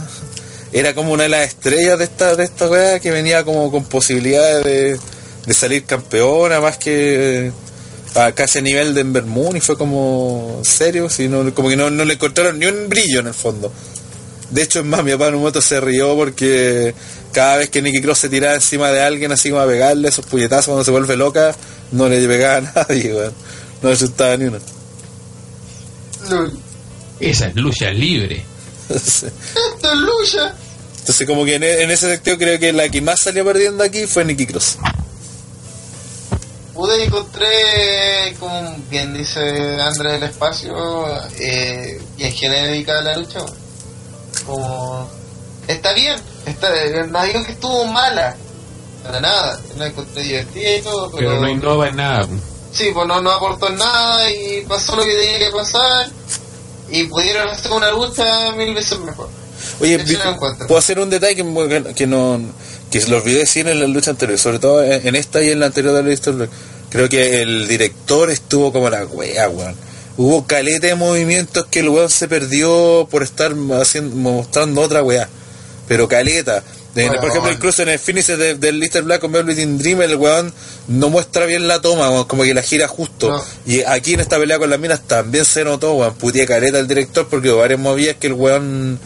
Era como una de las estrellas de esta, de esta weá que venía como con posibilidades de, de salir campeona, más que a casi a nivel de Ember Moon, y fue como, serio, si no, como que no, no le encontraron ni un brillo en el fondo. De hecho, es más, mi papá en un momento se rió porque cada vez que Nicky Cross se tiraba encima de alguien, así como a pegarle esos puñetazos cuando se vuelve loca, no le pegaba a nadie, weón. No asustaba ni uno. Esa es lucha libre. Esto es lucha. Entonces, como que en, e- en ese sentido, creo que la que más salió perdiendo aquí fue Nicky Cross. Pude y encontré, como bien dice Andrés del Espacio, eh, bien genérica la lucha. Como, está bien, está, no digo que estuvo mala, para nada, la encontré divertida y todo, pero, Pero no innova en nada. sí, pues no, no aportó nada y pasó lo que tenía que pasar y pudieron hacer una lucha mil veces mejor. Oye, puedo hacer un detalle que, que no que lo olvidé decir en la lucha anterior, sobre todo en, esta y en la anterior de la historia. Creo que el director estuvo como la wea, weón. Hubo caleta de movimientos que el weón se perdió por estar haciendo, mostrando otra weá. Pero caleta. De- Bueno, por ejemplo, incluso en el finisher de- del Lister Black con Velvet Dream, el weón no muestra bien la toma, como que la gira justo. No. Y aquí en esta pelea con las minas también se notó, weón, putía caleta el director porque varias movidas que el weón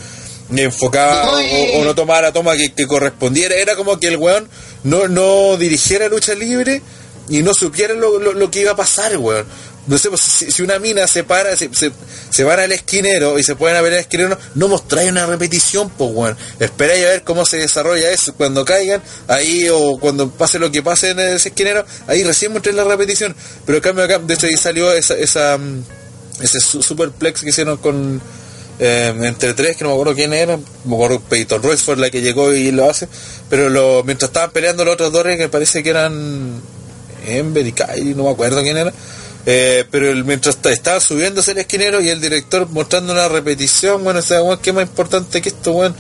enfocaba o, o no tomaba la toma que, que correspondiera. Era como que el weón no, no dirigiera lucha libre y no supiera lo, lo- lo que iba a pasar, weón. No sé, pues, si, una mina se para, se, se, se van al esquinero y se pueden a ver al esquinero, no mostráis una repetición, pues, weón. Esperáis a ver cómo se desarrolla eso. Cuando caigan, ahí, o cuando pase lo que pase en ese esquinero, ahí recién mostré la repetición. Pero en cambio acá, de hecho, ahí salió esa, esa mm, ese su- superplex que hicieron con eh, entre tres, que no me acuerdo quién era, me acuerdo Peyton Royce fue la que llegó y lo hace, pero lo, mientras estaban peleando los otros dos que parece que eran Ember y Kylie, no me acuerdo quién era, eh, pero el, mientras ta- estaba subiéndose el esquinero y el director mostrando una repetición, bueno, o sea, weón, qué más importante que esto, weón,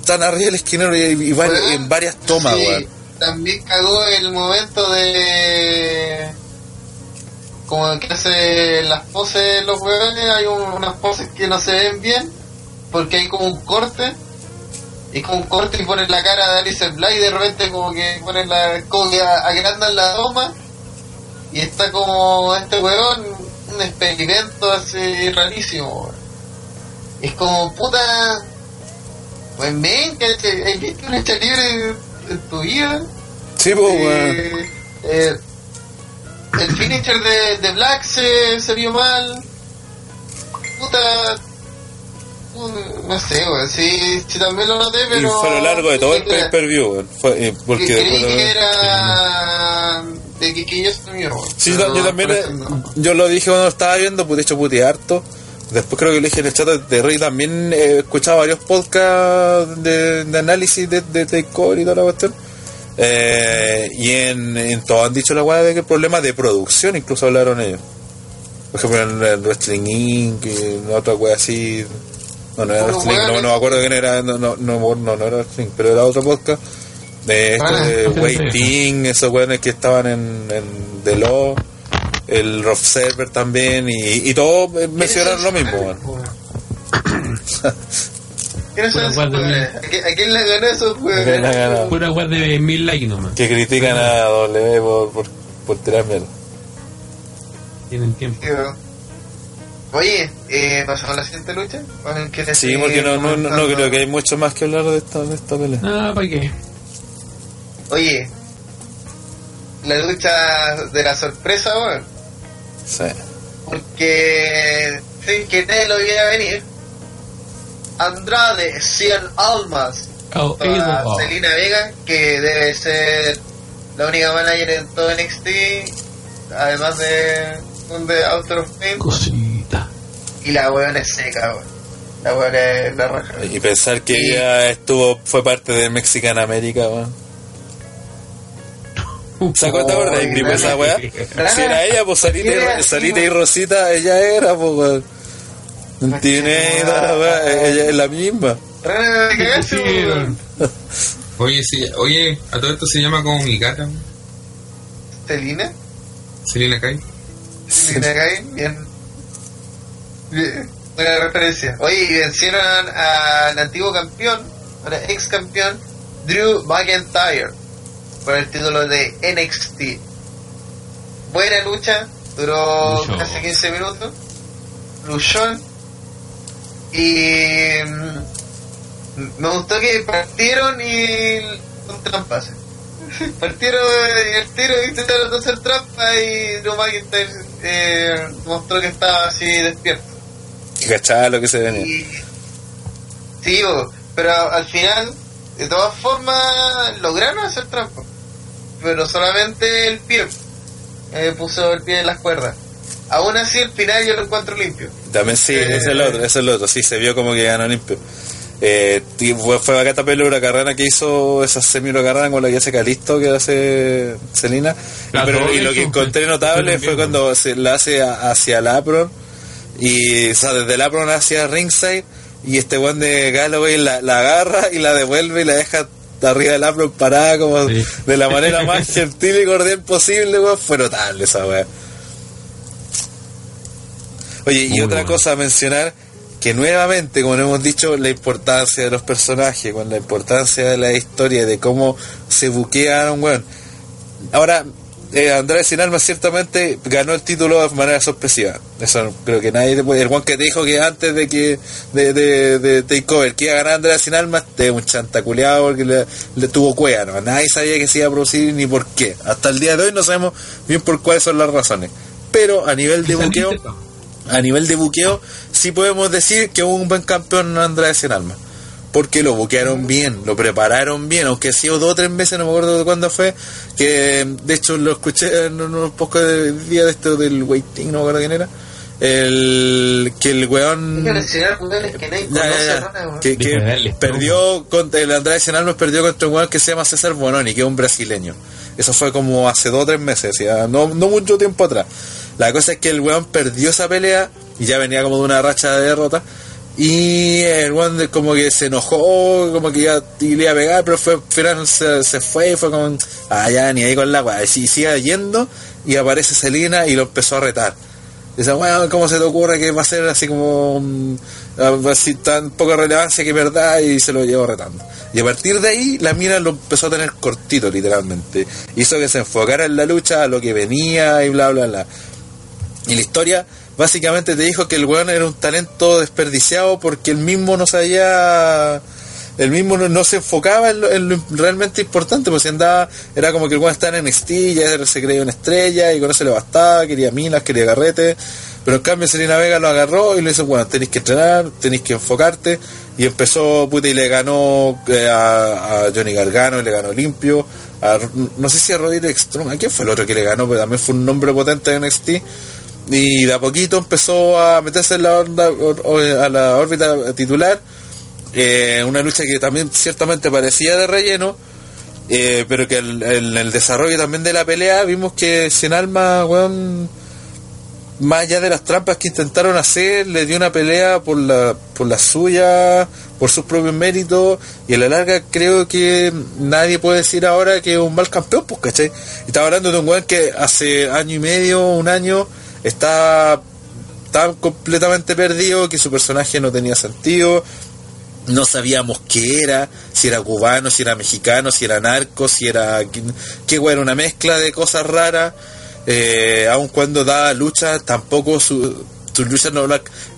están arriba del esquinero y, y en varias tomas, sí. También cagó el momento de. Como que hace las poses los huevones, hay un- unas poses que no se ven bien, porque hay como un corte, y como un corte y ponen la cara de Alice Black y de repente como que ponen la. como que agrandan la toma, y está como este huevón, un experimento así rarísimo, weón. Es como puta. Pues men, que ¿has visto una libre en tu vida? Sí, pues, weón. Eh, eh, el finisher de, de Black se, se vio mal. Puta. No sé, weón. Sí, sí, también lo noté, pero. Y fue a lo largo de todo el que- pay-per-view, weón. Fue, eh, porque que creí después- que era. De que, que yo. Sí, yo también yo lo dije cuando lo estaba viendo, pues de hecho puteé harto. Después creo que lo dije en el chat de Rey también he escuchado varios podcasts de, de análisis de, de Takeover y toda la cuestión. Eh, y en, en todos han dicho la weá de que el problema de producción, incluso hablaron ellos. Por ejemplo, en el Wrestling Inc. y en otra weá así. No, no era Wrestling no, me acuerdo quién era, no, no, no, no, no era Wrestling pero era otro podcast. De esto Ah, de sí, Waiting, esos weones que estaban en, en The Law, el Rough Server también, y, y todos mencionaron lo mismo, weón. ¿Quiénes son Pura esos weá de? ¿A quién- ¿A quién le ganó esos weones? Pura weá de mil likes nomás. Que critican a W por, por, por tirar mierda. Tienen tiempo. Oye, eh, ¿pasamos a la siguiente lucha? ¿O quieres Sí, porque no, no, no, creo que hay mucho más que hablar de esta, de esta pelea. Ah, ¿para qué? Oye, la lucha de la sorpresa, weón. Sí. Porque sin que nadie lo viera venir, Andrade 100 almas Oh, para oh. Selena Vega, que debe ser la única manager en todo NXT, además de, de Outer of Pain, Cosita. y la weón es seca, weón. La weón es la raja. Y pensar que Y- ella estuvo, fue parte de Mexican América, weón. ¿Se acuerdan Oh, de y tipo esa nada. weá? Nada. Si era ella, pues Salita y, Salita y. Rosita, ella era, pues weón. No tiene weón, ella es la misma. Weón. Oye, sí, oye, a todo esto se llama como mi gata, Selena, Selena Kai. Selena Gay, bien. Bien, Buena referencia. Oye, y vencieron al antiguo campeón, ahora ex campeón, Drew McIntyre, por el título de NXT. Buena lucha, duró Luchó. casi 15 minutos. Luchón. Y mm, me gustó que partieron y con trampas. Partieron y el tiro intentaron hacer trampa y Drew McIntyre eh, mostró que estaba así despierto. Que cachaba lo que se venía. Y, sí, pero al final, de todas formas, lograron hacer trampa. Pero solamente el pie eh, puso el pie en las cuerdas. Aún así, el final yo lo encuentro limpio. También sí, Eh, ese es el otro, ese es el otro, sí, se vio como que ganó limpio. Eh, y fue, fue bacata pelura carrana que hizo esa semi carrana con la que hace Calisto, que hace Celina. Y, Las pero- y lo que encontré notable fue también. cuando se la hace a- hacia el apron, y, o sea, desde el apron hacia ringside, y este buen de Galloway la, la agarra y la devuelve y la deja arriba del apron parada como Sí. de la manera más gentil y cordial posible, weón. Fue notable esa weá. Oye, y otra bueno. cosa a mencionar, que nuevamente, como hemos dicho, la importancia de los personajes, con la importancia de la historia, de cómo se buquea a un weón. Ahora, eh, Andrade Sin Almas ciertamente ganó el título de manera sorpresiva. Eso creo que nadie te puede... El weón que te dijo que antes de que de, de, de Takeover que iba a ganar Andrade Sin Almas, te un chantaculeado porque le, le tuvo cueva, ¿no? Nadie sabía que se iba a producir ni por qué. Hasta el día de hoy no sabemos bien por cuáles son las razones. pero a nivel de buqueo, a nivel de buqueo, sí podemos decir que hubo un buen campeón Andrade Sin Alma. Porque lo buquearon bien, lo prepararon bien, aunque ha sido dos o tres meses, no me acuerdo de cuándo fue, que de hecho lo escuché en unos pocos días de esto del waiting, no me acuerdo quién era, el que el weón que perdió contra el Andrade Senalmes perdió contra un weón que se llama César Bononi, que es un brasileño. Eso fue como hace dos o tres meses, ya, no, no mucho tiempo atrás. La cosa es que el weón perdió esa pelea y ya venía como de una racha de derrota. Y el weón de- como que se enojó, como que ya le iba a pegar, pero fue, al final se, se fue y fue como, ah, ya ni ahí con la weá. Y si- sigue yendo y aparece Selina y lo empezó a retar. Dice, bueno, ¿cómo se te ocurre que va a ser así como así tan poca relevancia que verdad? Y se lo llevó retando. Y a partir de ahí, la mina lo empezó a tener cortito, literalmente. Hizo que se enfocara en la lucha, a lo que venía y bla, bla, bla. Y la historia básicamente te dijo que el weón era un talento desperdiciado porque él mismo no sabía. Él mismo no, se enfocaba en lo, en lo realmente importante, si andaba, era como que el weón estaba en NXT, ya se creía una estrella y con eso le bastaba, quería minas, quería garrete, pero en cambio Selena Vega lo agarró y le dijo, bueno, tenéis que entrenar, tenéis que enfocarte, y empezó, puta, y le ganó eh, a, Johnny Gargano, y le ganó limpio, no sé si a Roderick Strong, ¿a quién fue el otro que le ganó? Pero también fue un nombre potente en NXT, y de a poquito empezó a meterse en la onda, a la órbita titular. Eh, una lucha que también ciertamente parecía de relleno, eh, pero que en el desarrollo también de la pelea vimos que Sin Alma, weón, más allá de las trampas que intentaron hacer, le dio una pelea por la, por la suya, por sus propios méritos, y a la larga creo que nadie puede decir ahora que es un mal campeón, pues, ¿cachai? Estaba hablando de un weón que hace año y medio, un año, está tan completamente perdido que su personaje no tenía sentido, no sabíamos qué era, si era cubano, si era mexicano, si era narco, si era... qué era una mezcla de cosas raras, eh, aun cuando daba luchas, tampoco su- sus luchas no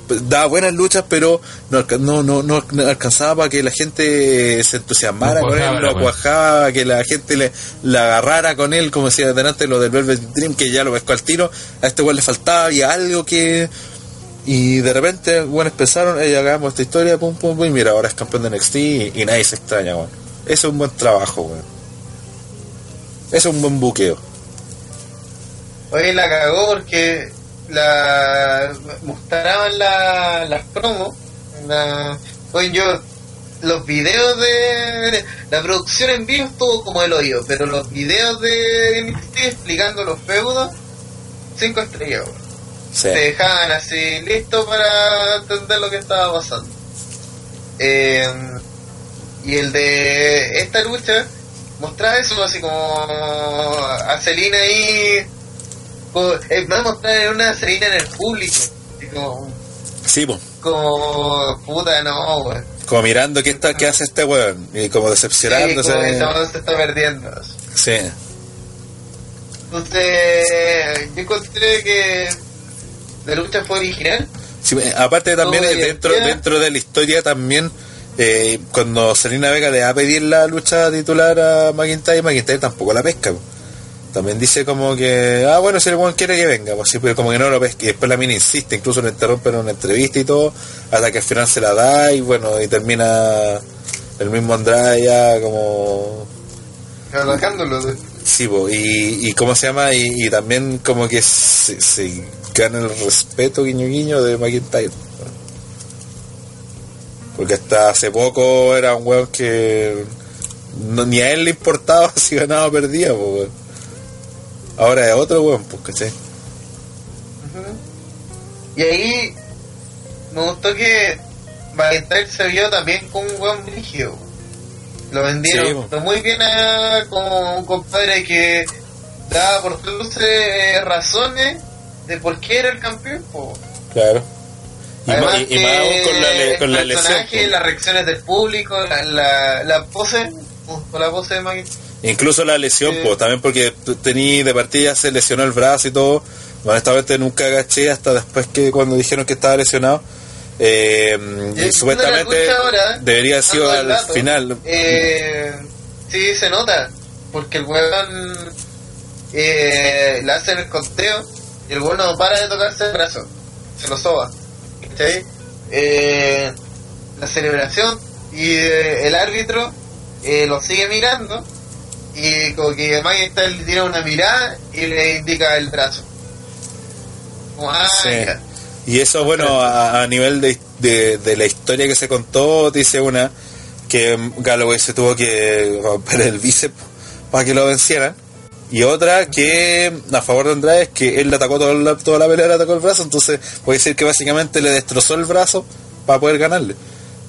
daba buenas luchas, pero no, no, no, no alcanzaba para que la gente se entusiasmara No con él, no wea. cuajaba, que la gente le la agarrara con él, como decía delante lo del Velvet Dream, que ya lo pescó al tiro, a este weón le faltaba y algo que y de repente, bueno, pensaron, hey, hagamos esta historia, pum, pum, pum, y mira, ahora es campeón de NXT y, y nadie se extraña, weón. Eso es un buen trabajo, weón. Eso es un buen buqueo. Oye, la cagó porque la mostraban la, las promos. La, oye, yo, los videos de. La producción en vivo estuvo como el oído, pero los videos de explicando los feudos, cinco estrellas. Sí. Te dejaban así listo para entender lo que estaba pasando. Eh, y el de esta lucha mostraba eso así como a Celina ahí eh, va a mostrar en una Celina en el público como, Sí, po. como puta no weón. Como mirando qué, está, qué hace este weón. Y como Sí, decepcionándose. como se está perdiendo Sí. entonces yo encontré que la lucha fue original Sí, eh, aparte también dentro, dentro de la historia también eh, cuando Selena Vega le va a pedir la lucha titular a McIntyre, McIntyre tampoco la pesca. po. También dice como que, ah, bueno, si el weón quiere que venga, pues sí, pero como que no lo pesca. Y después la mina insiste, incluso le interrumpen una entrevista y todo, hasta que al final se la da y bueno, y termina el mismo Andrade ya como atacándolo Sí, po, y, y cómo se llama, y, y también como que se, se gana el respeto guiño guiño de McIntyre. Porque hasta hace poco era un weón que no- ni a él le importaba si ganaba o perdía, weón. Ahora es otro weón, pues, ¿cachai? Y ahí me gustó que McIntyre se vio también como un buen brígido. Lo vendieron Sí, muy bien a, como un compadre que daba por luces razones de por qué era el campeón. po. Claro. Y, Además y- y más aún con la, le- con la el lesión. personaje, las reacciones del público, la, la, la pose, con la pose de McIntyre. Incluso la lesión, pues, también porque t- tení de partida se lesionó el brazo y todo. Honestamente nunca agaché hasta después que cuando dijeron que estaba lesionado. Eh, Y supuestamente ahora, debería haber sido al final. Eh, sí, se nota, porque el weón eh, le hacen el conteo y el weón no para de tocarse el brazo, se lo soba. Eh, la celebración y eh, el árbitro eh, lo sigue mirando y como que está le tira una mirada y le indica el brazo. Como, ah, Sí. Y eso, bueno, a, a nivel de, de, de la historia que se contó, dice una que Galloway se tuvo que romper el bíceps para que lo vencieran. Y otra que, a favor de Andrade, es que él le atacó toda la, toda la pelea, le atacó el brazo. Entonces, puede decir que básicamente le destrozó el brazo para poder ganarle.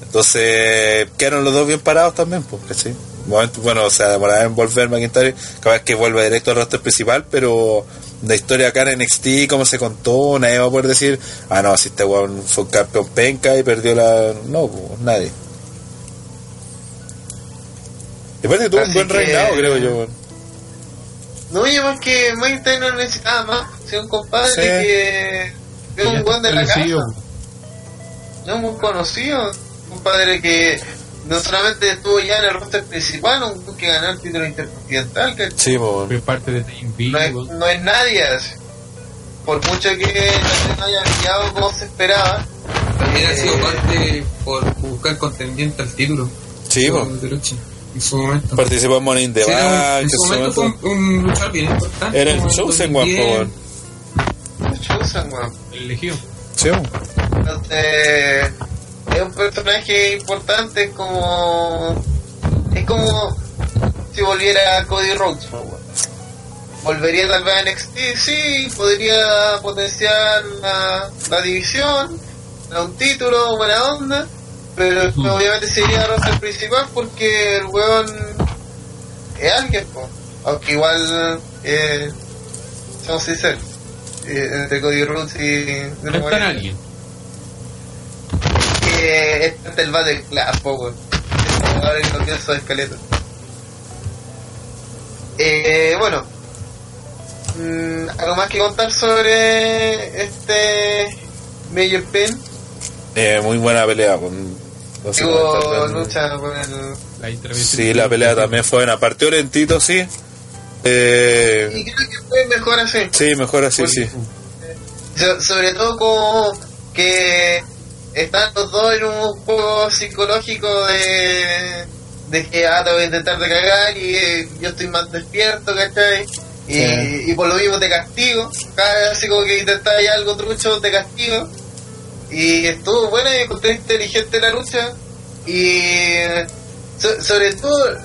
Entonces, quedaron los dos bien parados también, pues, ¿cachai? Momento- Bueno, o sea, demoraba en volver McIntyre, cada vez que vuelve directo al roster principal, pero la historia acá en NXT, como se contó, nadie va a poder decir, ah, no, si este weón fue un campeón penca y perdió la. No, pues, nadie. Después de tuvo un buen que- reinado, creo yo. weón. No, y más que Tyson no necesitaba más, si un compadre Sí. que es un buen de la casa. No muy conocido, un padre que no solamente estuvo ya en el roster principal, un que ganó el título intercontinental, que Sí. Fue parte de Team B, no es, no es nadie. así. Por mucho que no se haya brillado como se esperaba, También ha Eh, sido parte por buscar contendiente al título. Sí, en su momento. Participó en Money in the Sí, era un- Bank, en su momento fue un, un luchador bien importante. Era el Chosen One, 2010. po, weón. Chosen, weón. elegido. Sí. Entonces, es un personaje importante, es como. Es como si volviera Cody Rhodes. Volvería tal vez a NXT, sí, podría potenciar la, la división, a un título, buena onda, pero obviamente sería roster principal porque el weón es alguien, po. aunque igual, eh, somos sinceros, eh, entre Cody Rhodes y... No es alguien. Que este es el Battle Class, po, weón. Ahora que esqueletos. Eh, bueno, mm, algo más que contar sobre este Major Pen. Eh, muy buena pelea. Con, no sé Digo, lucha por el. La. Sí, la pelea también fue buena. Partió lentito, sí. Eh, Y creo que fue mejor así. sí, mejor así, Porque- sí. So- sobre todo como que están los dos en un juego psicológico de, de que ah, te voy a intentar de cagar y eh, yo estoy más despierto, ¿cachai? Y, Sí. y por lo mismo te castigo, cada vez así como que intentáis algo trucho te castigo. Y estuvo buena y encontré inteligente la lucha. Y so- sobre todo,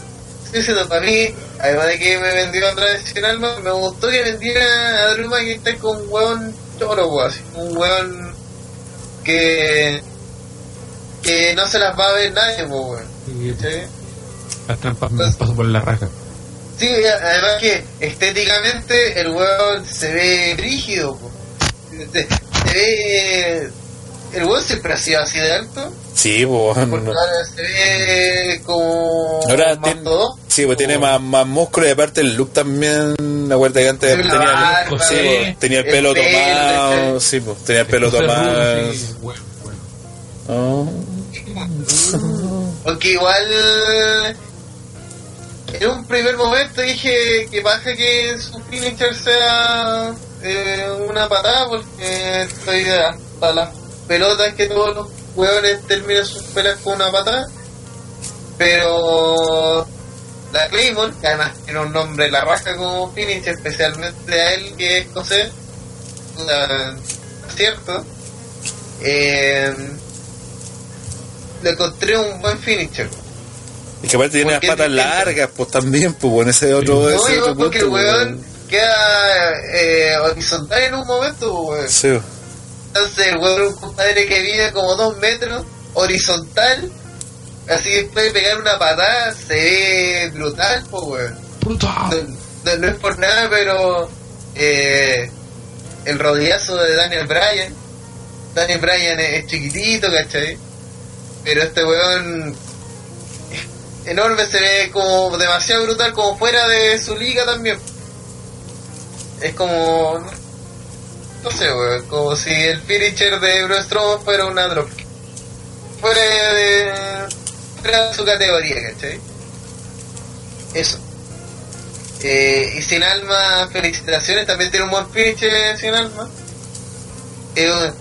estoy para mí, además de que me vendió sin alma, me gustó que vendiera a Drew McIntyre con un hueón choro, así, un hueón que que no se las va a ver nadie, po, weón. Sí, ¿sí? Las trampas me las paso por la raja. Sí, además que estéticamente el hueón se ve rígido. Se, se ve... El hueón siempre ha sido así de alto, Sí, pues, porque bueno. ahora se ve como... Ahora más tiene, todo. sí, pues tiene más, más músculo y aparte el look también. Acuérdate que antes tenía, la el, sí, sí. tenía el el pelo pelo, tomado. Sí, pues, tenía el pelo tomado. sí, bueno, bueno. Oh. Porque igual... En un primer momento dije que baja que su finisher sea eh, una patada porque estoy hasta las pelotas que todos los hueones terminan sus peleas con una patada. Pero la Claymore, que además tiene un nombre la raja como finisher, especialmente a él que es escocés, puta, cierto, eh, le encontré un buen finisher. Y que aparte tiene las patas largas, pues también, pues bueno, ese otro. No, ese otro porque el punto, pues, weón queda eh, horizontal en un momento, weón. Sí, Entonces es un compadre que vive como dos metros, horizontal, así que puede pegar una patada, se ve brutal, pues weón. Brutal. No, no- no es por nada, pero eh, el rodillazo de Daniel Bryan, Daniel Bryan es, es chiquitito, ¿cachai? Pero este weón enorme, se ve como demasiado brutal, como fuera de su liga también. Es como, no sé, weón, como si el finisher de Strowman fuera una drop. Fuera de, fuera de su categoría, ¿cachai? Eso. Eh, y Sin Alma, felicitaciones, también tiene un buen finisher Sin Alma. Eh,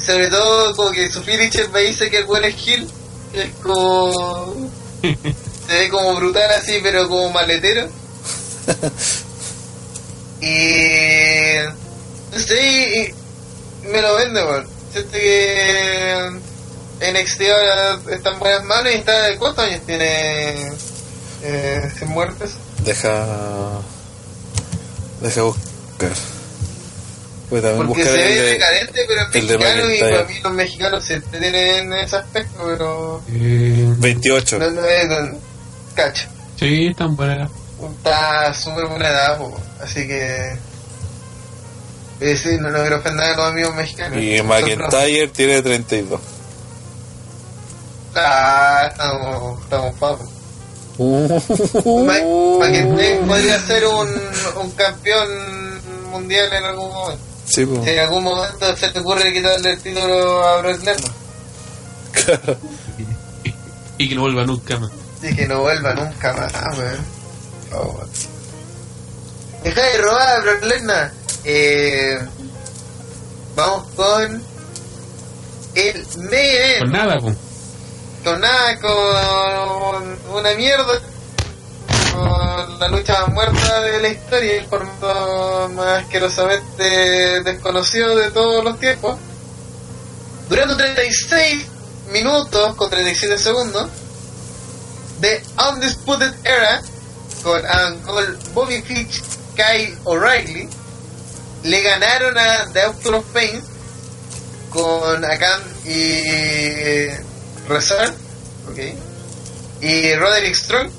sobre todo, como que su finisher me dice que el buen es Gil, es como. se ve como brutal así, pero como maletero. y. no y- y me lo vende, weón. Siento que. NXT ahora está en buenas manos y está. ¿Cuántos años tiene? Eh, sin muertes. Deja. Deja buscar. Voy también Porque buscar se el ve de- decadente, pero es el de mexicano y para mí los mexicanos siempre tienen ese aspecto, pero Eh, 28. no, no tan- cacho. sí, están buenas. Está súper buena edad, po, así que eh, sí, no, no quiero ofender a los amigos mexicanos. Y McIntyre tiene 32. Ah, estamos, estamos papos. Uh. McIntyre podría ser un, un campeón mundial en algún momento. Sí, pues. Si en algún momento se te ocurre quitarle el título a Brock Lesnar. Y, y que no vuelva nunca más. Y que no vuelva nunca más, weón. Oh. Deja de robar, Brock Lesnar. Eh, vamos con el event. Por nada, pues. Con nada, con una mierda. Con la lucha más muerta de la historia y el formato más asquerosamente desconocido de todos los tiempos. Durando 36 minutos con 37 segundos. The Undisputed Era con Cole, Bobby Fitch, Kyle O'Reilly le ganaron a The Author of Pain con Akam y Rezar, ok, y Roderick Strong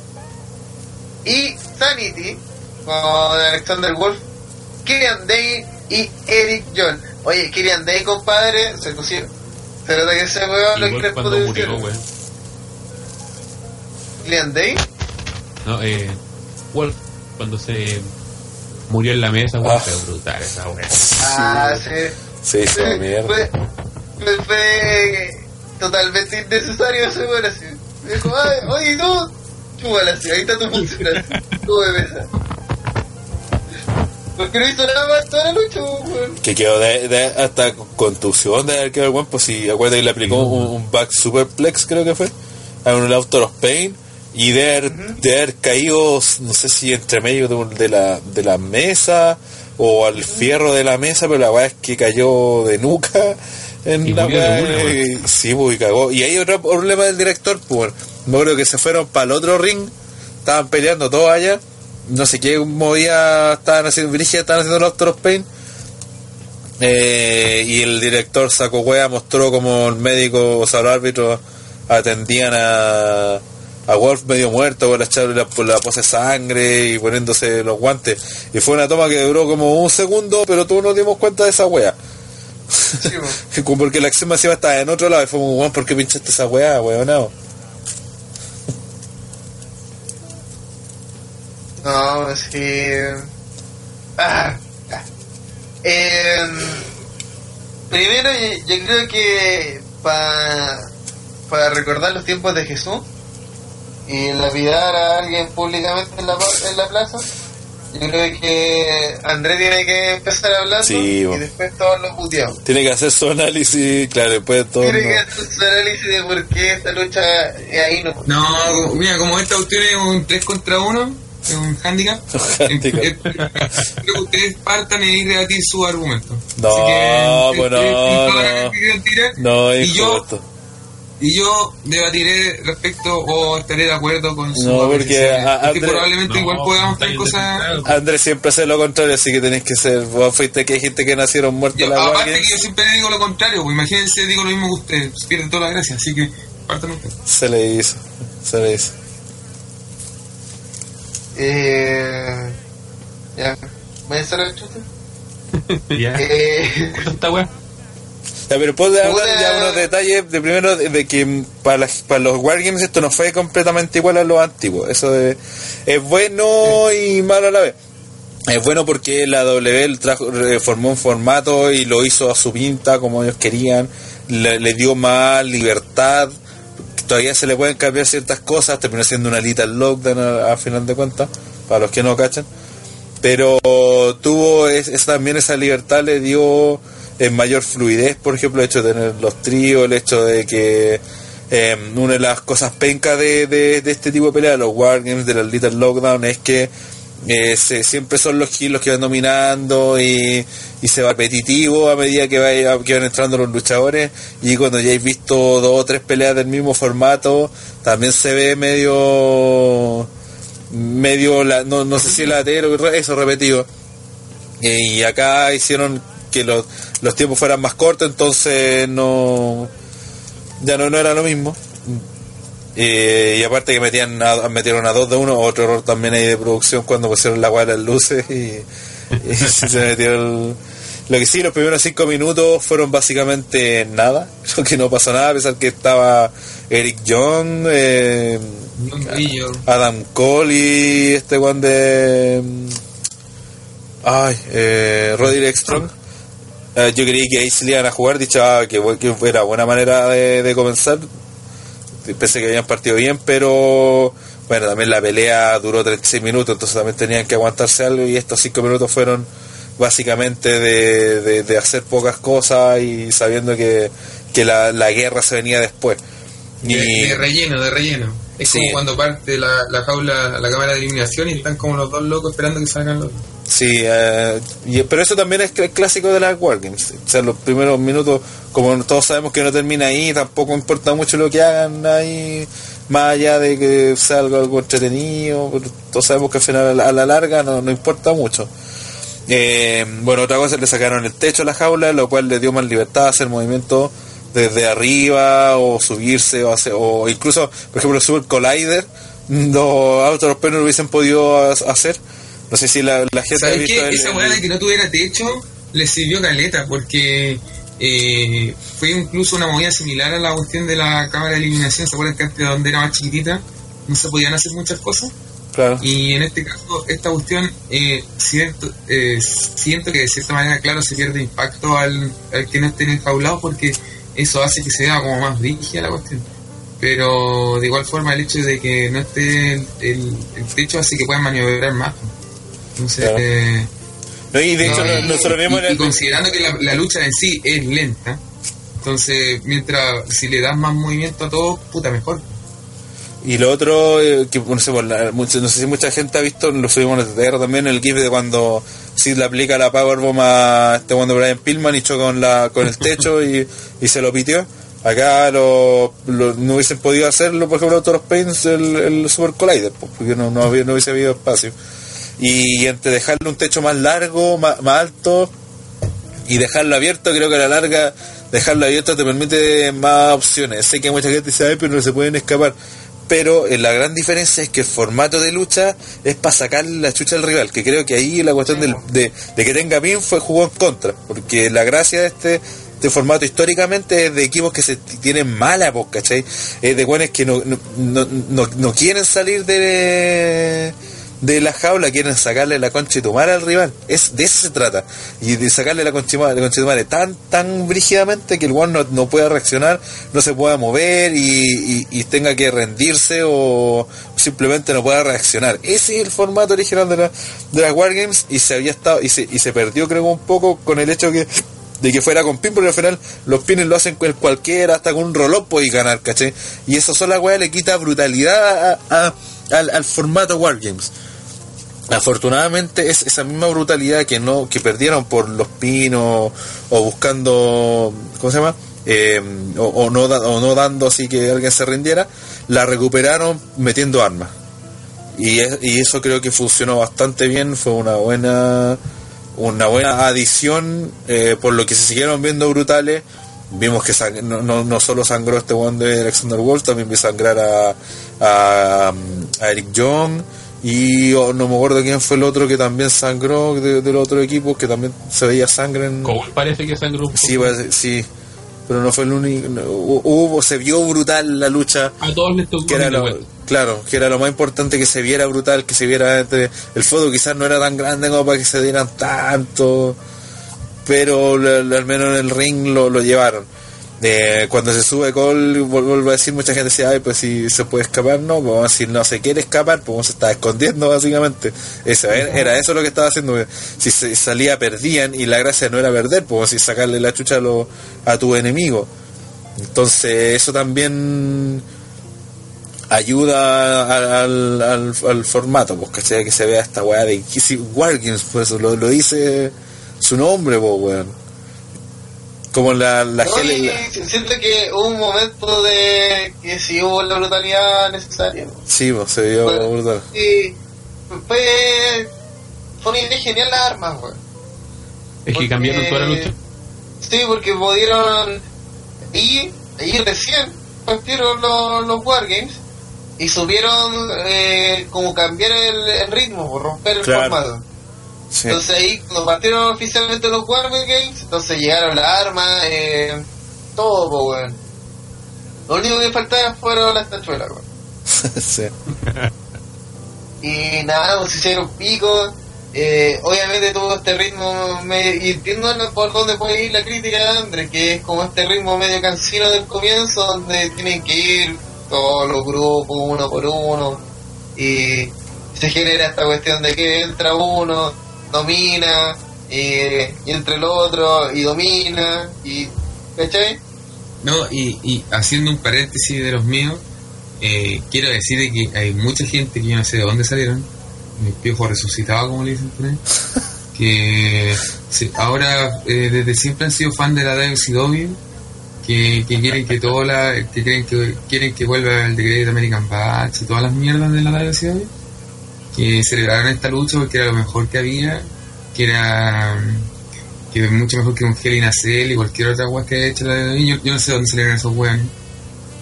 y Sanity con Alexander Wolf, Killian Day y Eric John. Oye, Killian Day, compadre, se pusieron. Se nota que ese weón lo quiere cuando murió, weón. Killian Day, No, eh. Wolf, cuando se murió en la mesa, weón, Ah. fue brutal esa weón. ah, sí. Se hizo Sí, mierda. Fue, fue, fue totalmente innecesario ese weón así. Dijo, "Ay, oye, tú, chúbala así, ahí está tu función. Tú de mesa. Porque no hizo nada más toda la lucha, weón. Que quedó de, de- hasta con contusión de haber quedado el pues si acuerdas que le aplicó un, un back superplex, creo que fue, a un Autor of Pain, y de haber, de haber caído, no sé si entre medio de, de la, de la mesa o al fierro de la mesa, pero la weá es que cayó de nuca en Y la una, y- sí, pues, y cagó. Y hay otro problema del director, pues, me acuerdo que se fueron para el otro ring, estaban peleando todos allá, no sé qué movía, estaban haciendo, estaban haciendo el of Pain, eh, y el director Saco Wea mostró como el médico, o sea, los árbitros atendían a, a Wolf medio muerto con la, la, la pose de sangre y poniéndose los guantes. Y fue una toma que duró como un segundo, pero todos nos dimos cuenta de esa wea. Sí, porque la acción masiva estaba en otro lado y fue como, weón, ¿por qué pinchaste esa wea, weonado? No, sí. Ah, ah. Em, primero, yo, yo creo que para para recordar los tiempos de Jesús y lapidar a alguien públicamente en la, pa- en la plaza, yo creo que André tiene que empezar hablando Sí, y después todos los puteamos. Tiene que hacer su análisis, claro, después de todo. Tiene que no- hacer su análisis de por qué esta lucha es ahí no. No, mira, como esta cuestión es un 3 contra 1, es un handicap, handicap. eh, creo que ustedes partan y rebatir su argumento. No, Así que, pues ustedes no, la no. que No, y yo. Y yo debatiré respecto o estaré de acuerdo con su No, porque a- André- probablemente No, igual podamos tener cosas. Andrés siempre hace lo contrario, así que tenés que ser. Vos fuiste que hay gente que nacieron muertos Yo, la aparte que yo siempre le digo lo contrario, pues imagínense, digo lo mismo que usted, pues, pierde toda la gracia, así que partan ustedes. Se le hizo. Se le hizo. Eh, ya, ¿me a hacer el chute? ya. Eh, Esta weá. Ya, pero puedo hablar Una- ya unos detalles de primero de, de que para, las- para los Wargames esto no fue completamente igual a los antiguos. Eso de- es bueno y malo a la vez. Es bueno porque la W trajo, eh, formó un formato y lo hizo a su pinta como ellos querían. Le, le dio más libertad. Todavía se le pueden cambiar ciertas cosas. Terminó siendo una Little Lockdown a, a final de cuentas. para los que no cachan. Pero tuvo es, es también esa libertad le dio en mayor fluidez, por ejemplo, el hecho de tener los tríos, el hecho de que eh, una de las cosas pencas de, de, este tipo de pelea, los Wargames, de la Little Lockdown, es que eh, se, siempre son los kills los que van dominando y, y, se va repetitivo a medida que, vaya, que van entrando los luchadores. Y cuando ya hay visto dos o tres peleas del mismo formato también se ve medio medio la, no, no sé si latero eso repetido. Y acá hicieron que los, los tiempos fueran más cortos entonces no ya no, no era lo mismo eh, y aparte que metían a, metieron a dos de uno, otro error también ahí de producción cuando pusieron la guay las luces y, y se metieron. Lo que sí, los primeros cinco minutos fueron básicamente nada, lo que no pasó nada, a pesar que estaba Eric Young, eh, Adam Cole y este one de. Ay, eh, Roderick Strong. Eh, yo creí que ahí se le iban a jugar, dicho ah, que, que era buena manera de, de comenzar pensé que habían partido bien, pero bueno, también la pelea duró 36 minutos, entonces también tenían que aguantarse algo y estos 5 minutos fueron básicamente de, de, de, hacer pocas cosas y sabiendo que, que la, la guerra se venía después. Y, de, de relleno, de relleno. Es sí. como cuando parte la, la jaula, la cámara de eliminación y están como los dos locos esperando que salgan los Sí, eh, y, pero eso también es clásico de las Wargames. O sea, los primeros minutos, como todos sabemos que no termina ahí, tampoco importa mucho lo que hagan ahí, más allá de que sea algo, algo entretenido. Todos sabemos que al final, a la larga, no, no importa mucho. Eh, bueno, otra cosa, le sacaron el techo a la jaula, lo cual le dio más libertad a hacer movimientos desde arriba o subirse o, hacer, o incluso, por ejemplo, el Super Collider, los autos europeos no lo hubiesen podido hacer. No sé si la, la gente ha visto qué? El, Esa hueá de que no tuviera techo le sirvió caleta porque eh, fue incluso una movida similar a la cuestión de la cámara de eliminación. ¿Se acuerdan que antes donde era más chiquitita no se podían hacer muchas cosas? Claro. Y en este caso, esta cuestión, eh, siento, eh, siento que de cierta manera, claro, se pierde impacto al, al que no esté enjaulado porque eso hace que se vea como más rígida la cuestión. Pero de igual forma, el hecho de que no esté el, el, el techo hace que puedan maniobrar más. Entonces, Claro. eh, No, y de hecho, no, nosotros y- y considerando que la, la lucha en sí es lenta, entonces mientras si le das más movimiento a todo, puta mejor. Y lo otro, eh, que no sé, por la- mucho- no sé si mucha gente ha visto, lo subimos en el TTR también, el GIF de cuando Sid le aplica la Powerbomb a este cuando Brian Pillman y choca con, con el techo y, y se lo pitió. Acá lo, no hubiesen podido hacerlo, por ejemplo, otros Paints, el, el Super Collider, pues, porque no, no, hubiese habido espacio. Y entre dejarle un techo más largo, más, más alto, y dejarlo abierto, creo que a la larga dejarlo abierto te permite más opciones. Sé que mucha gente dice, ay, pero no se pueden escapar. Pero eh, la gran diferencia es que el formato de lucha es para sacar la chucha al rival, que creo que ahí la cuestión del- de, de que tenga pin fue jugó en contra, porque la gracia de este, este formato históricamente es de equipos que se tienen mala, ¿cachai? Es de buenos que no, no, no, no, no quieren salir de de la jaula quieren sacarle la concha y tomar al rival. Es, de eso se trata. Y de sacarle la concha tan, tan brígidamente que el one no, no pueda reaccionar, no se pueda mover y, tenga que rendirse o simplemente no pueda reaccionar. Ese es el formato original de, la, de las Wargames y se había estado, y se, y se perdió creo un poco con el hecho que de que fuera con pin, porque al final los pines lo hacen con cualquiera, hasta con un rollo y ganar, ¿caché? Y eso sola weá le quita brutalidad al, al formato Wargames afortunadamente es esa misma brutalidad que no que perdieron por los pinos o buscando cómo se llama Eh, o, no o no dando así que alguien se rindiera la recuperaron metiendo armas. Y, y eso creo que funcionó bastante bien fue una buena una buena adición eh, por lo que se siguieron viendo brutales. Vimos que no, no, no solo sangró este one de Alexander Wolf también vi sangrar a, a, a Eric Young y oh, no me acuerdo quién fue el otro que también sangró de- del otro equipo que también se veía sangre en Cole parece que sangró un poco. sí, parece- sí pero no fue el único no, hubo se vio brutal la lucha A todos les tocó que era lo, claro, que era lo más importante que se viera brutal, que se viera entre el foto quizás no era tan grande como para que se dieran tanto, pero al menos en el ring lo, lo llevaron. Eh, cuando se sube Cole, vuel- vuelvo a decir, mucha gente decía, ay, pues si se puede escapar, no, pues vamos a decir, no se quiere escapar, pues vamos a estar escondiendo, básicamente. Eso, era, era eso lo que estaba haciendo. que Si se salía, perdían, y la gracia no era perder, pues a decir, sacarle la chucha a, lo- a tu enemigo. Entonces, eso también ayuda a- al, al, al formato, pues, ¿cachai? Que se vea esta weá de si Wargames, pues lo, lo dice su nombre, pues, weón. Como la, la No, y la- siento que hubo un momento de que sí hubo la brutalidad necesaria. Sí, pues, se vio Bueno. brutal. Y fue, fue una idea genial las armas, weón. Es que cambiaron toda la lucha. Sí, porque pudieron ir, ir recién, partieron los, los Wargames y subieron eh, como cambiar el, el ritmo, por romper el Claro. formato. Sí. Entonces ahí cuando partieron oficialmente los Wargames, entonces llegaron las armas, eh, todo, po, weón. Lo único que faltaba fueron las tachuelas, weón. sí. Y nada, pues hicieron pico. Eh, obviamente tuvo este ritmo medio, y entiendo por dónde puede ir la crítica de Andrés, que es como este ritmo medio cansino del comienzo, donde tienen que ir todos los grupos uno por uno, y se genera esta cuestión de que entra uno, domina, eh, y entra el otro, y domina, y ¿cachai? No, y, y haciendo un paréntesis de los míos, eh, quiero decir de que hay mucha gente que yo no sé de dónde salieron, mi piojo resucitado, como le dicen por ahí, que sí, ahora eh, desde siempre han sido fan de la WCW, que, que quieren que todo la, que creen que quieren que vuelva el Great American Batch y todas las mierdas de la WCW, que celebraron esta lucha porque era lo mejor que había, que era que mucho mejor que un Hell y cualquier otra weá que haya hecho la WWE. Yo, yo no sé dónde salieron esos weones.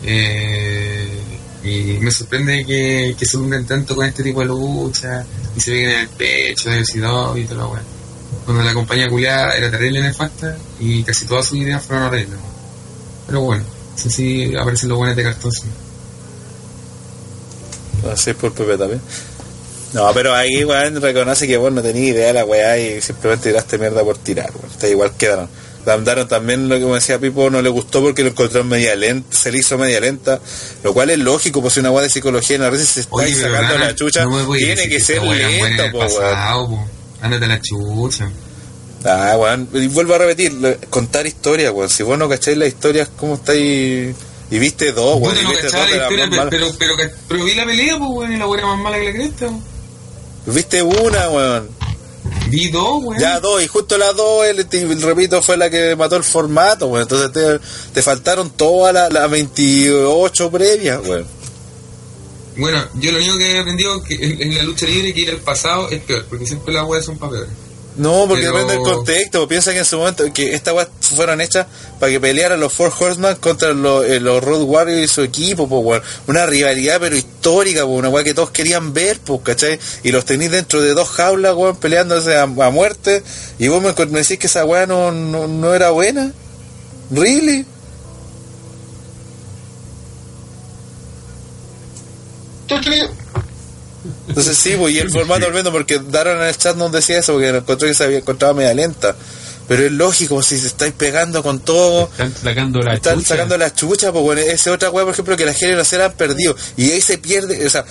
Eh, y me sorprende que, que se hunden tanto con este tipo de lucha y se peguen en el pecho de WCW y toda la weá. Cuando la compañía culiada era terrible nefasta y casi todas sus ideas fueron horribles. Pero bueno, así sí aparecen los buenos de cartón. sí. Así es por Pepe también. No, pero ahí, weón, reconoce que vos no tenías idea de la weá y simplemente tiraste mierda por tirar, weón. Está igual quedaron. Andaron también, lo que me decía Pipo, no le gustó porque lo encontró media lenta, se le hizo media lenta, lo cual es lógico, pues si una weá de psicología en la red se está Oye, sacando la chucha, no tiene que ser el po, weón. pasado, po. Ándate la chucha. Ah, weón, y vuelvo a repetir, contar historias, weón. Si vos no cacháis las historias, ¿cómo estáis? Y viste dos, weón, no cachaba la historia, pero, pero, pero, pero vi la pelea, pues, weón, y la weá más mala que la cresta, weón. Viste una, weón. Vi dos, weón. Ya dos, y justo las dos, el, el- repito, fue la que mató el formato, weón. Entonces te, te faltaron todas las las 28 previas, weón. Bueno, yo lo único que he aprendido que en, en la lucha libre que ir al pasado es peor, porque siempre las weas son para peor. No, porque Pero- depende del contexto. Piensa que en su momento, que estas weas fueron hechas para que pelearan los Four Horsemen contra los, eh, los Road Warriors y su equipo, pues, weón. Una rivalidad, pero histórica, pues, una wea que todos querían ver, pues, ¿cachai? Y los tenéis dentro de dos jaulas, weón, peleándose a, a muerte. Y vos me, me decís que esa wea no, no, no era buena. ¿Really? Entonces sí, pues, y el formato volviendo, porque Daron en el chat nos decía eso, porque encontró que se había encontrado media lenta. Pero es lógico, si se estáis pegando con todo, Están sacando la están chucha. sacando las chuchas, pues bueno, esa otra weá, por ejemplo, que las generaciones han perdido. Y ahí se pierde, o sea,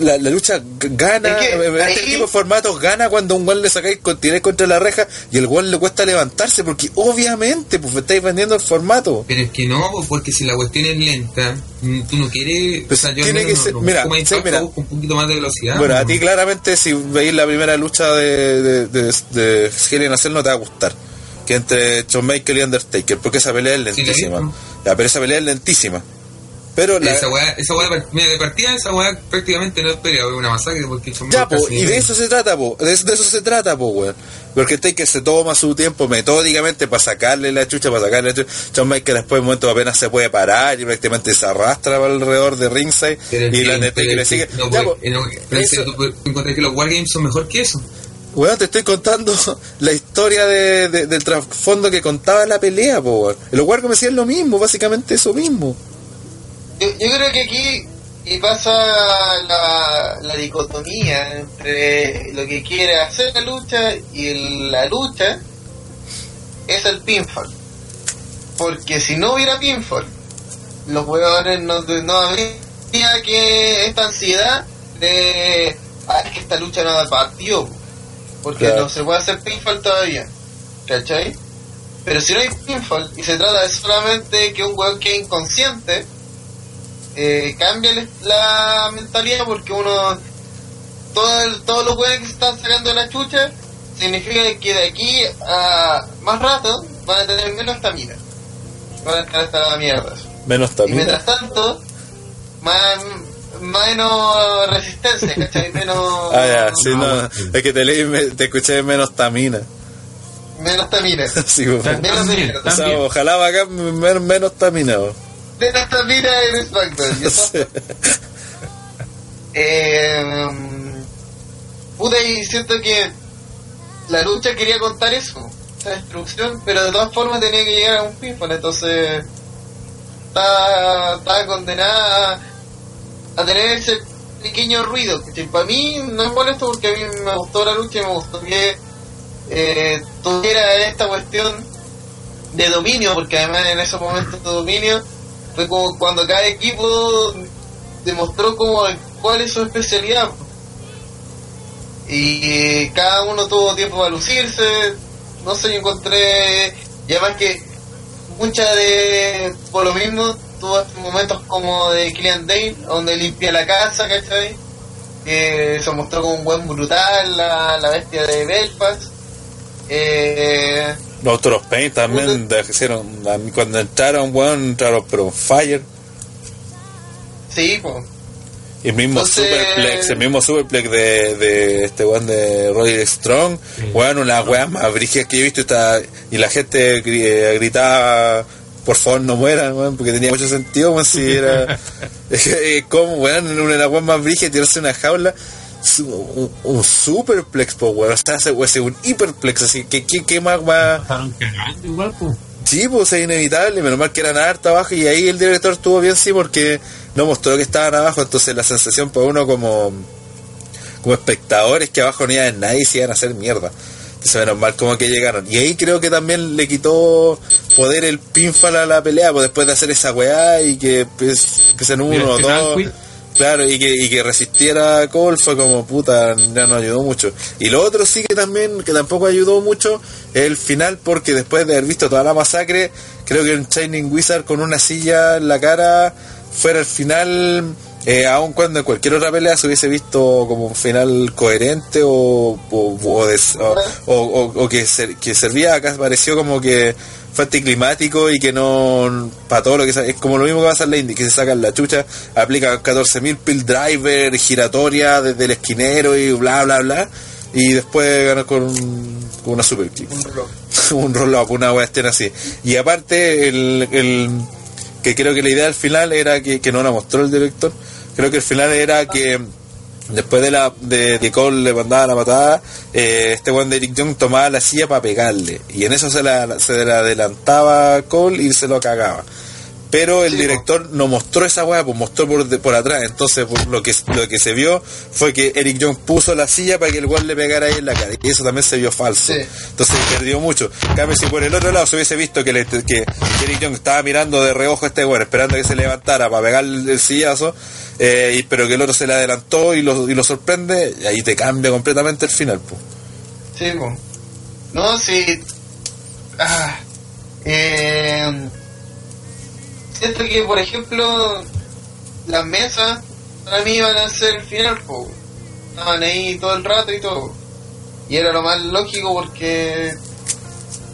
la, la lucha gana, Es que en este ahí- tipo de formatos gana cuando un gol le sacáis, con- tiráis contra la reja y el gol le cuesta levantarse, porque obviamente, pues estáis vendiendo el formato. Pero es que no, pues, porque si la cuestión es lenta, mm, tú no quieres. Pues o sea, yo tiene que no- ser- no mira, sí, un poquito más de velocidad. Bueno, a ti claramente si veis la primera lucha de, de, de, de a Cell no te va a gustar. Que entre Shawn Michaels y Undertaker, porque esa pelea es Sí, la lentísima. Ya, pero esa pelea es lentísima. Pero la, Esa weá, esa weá, mira, de partida, esa weá prácticamente no es pelea, una masacre porque son Ya, po, y de eso se trata, po. De, eso- de eso se trata, po, weón. Porque Taker se toma su tiempo metódicamente para sacarle la chucha, para sacarle la chucha. John Michael después de un momento apenas se puede parar y prácticamente se arrastra alrededor de ringside Pero y que- la Undertaker pero le sigue. que no Ya, po, no, pero que eso- tú encontrar que los Wargames son mejor que eso. Weón, te estoy contando la historia de, de- del trasfondo que contaba la pelea, po, weón. Los guardias me decían lo mismo, básicamente eso mismo. Yo, yo creo que aquí y pasa la, la dicotomía entre lo que quiere hacer la lucha y el- la lucha es el pinfall. Porque si no hubiera pinfall, los jugadores no, no habría que esta ansiedad de ah, es que esta lucha no da partido porque Claro. no se puede hacer pinfall todavía ¿cachai? pero si no hay pinfall y se trata de solamente que un jugador quede inconsciente eh, cambia la mentalidad porque uno todo el- todos los jugadores que se están sacando de la chucha significa que de aquí a más rato van a tener menos estamina van a estar hasta la mierda Menos y mientras tanto, más, menos resistencia, ¿cachai? Menos, Ah, ya, sí, no, no. bueno. Es que te leí, me- te escuché menos tamina. menos tamina. Sí, po. También, Menos. O sea, ojalá bacán men- menos tamina. Po. Menos tamina en SmackDown. y eso- Eh, puta, y siento que la lucha quería contar eso, esa destrucción, pero de todas formas tenía que llegar a un pinfall, entonces estaba, estaba condenada a, a tener ese pequeño ruido. Que para mí no es molesto porque a mí me gustó la lucha y me gustó que eh, tuviera esta cuestión de dominio, porque además en esos momentos de dominio fue como cuando cada equipo demostró como cuál es su especialidad. Y cada uno tuvo tiempo para lucirse. No sé yo encontré y además que mucha de por lo mismo tuvo momentos como de Killian Dane donde limpia la casa ¿cachai? que se mostró como un buen brutal la, la bestia de Belfast. Eh, Los Autoros Paint también hicieron. Cuando entraron, weón, entraron pero fire. sí pues Y el mismo Entonces- Superplex, el mismo Superplex de, de este weón de Roy Strong, Sí. weón, una weá más brígida que he visto está, y la gente eh, gritaba por favor no mueran, weón, porque tenía mucho sentido, weón, si era eh, como weón, en una de las weas más brígidas tirarse una jaula, un, un superplex, po, weón, o sea, ese weón es un hiperplex, así que qué, qué más va Estaban cagando igual, pues. Sí, pues es inevitable, menos mal que eran harta abajo y ahí el director estuvo bien sí porque no mostró que estaban abajo, entonces la sensación para uno como como espectador es que abajo no iba a nadie y se iban a hacer mierda. Entonces menos mal como que llegaron. Y ahí creo que también le quitó poder el pinfall a la pelea, pues después de hacer esa weá y que pues, Mira, uno o dos. Claro, y que, y que resistiera a Cole fue como puta, ya no ayudó mucho. Y lo otro sí que también, que tampoco ayudó mucho, el final, porque después de haber visto toda la masacre, creo que un Shining Wizard con una silla en la cara fuera el final, eh, aun cuando en cualquier otra pelea se hubiese visto como un final coherente o, o, de- que, que servía, acá pareció como que fue anticlimático y que no para todo lo que es como lo mismo que pasa en la Indy que se sacan la chucha aplican 14.000 pill driver giratoria desde el esquinero y bla bla bla y después ganan con, un- con una super kick un rock. un roll una cuestión así y aparte el, el que creo que la idea al final era que, que no la mostró el director creo que el final era que después de la de que Cole le mandaba la patada eh, este buen de Eric Young tomaba la silla para pegarle. Y en eso se la, se la adelantaba Cole y se lo cagaba pero el Sí, director no mostró esa weá, pues mostró por, por atrás. Entonces, por lo que lo que se vio fue que Eric Young puso la silla para que el weón le pegara ahí en la cara. Y eso también se vio falso. Sí. Entonces perdió mucho. Cambio, si por el otro lado se hubiese visto que, le- que Eric Young estaba mirando de reojo a este weón, esperando que se levantara para pegar el, el sillazo, eh, y, pero que el otro se le adelantó y lo, y lo sorprende, y ahí te cambia completamente el final. Pues. Sí, po. No, sí. Ah, eh, siento que, por ejemplo, las mesas para mí iban a ser el final, po. Estaban ahí todo el rato y todo. Y era lo más lógico porque.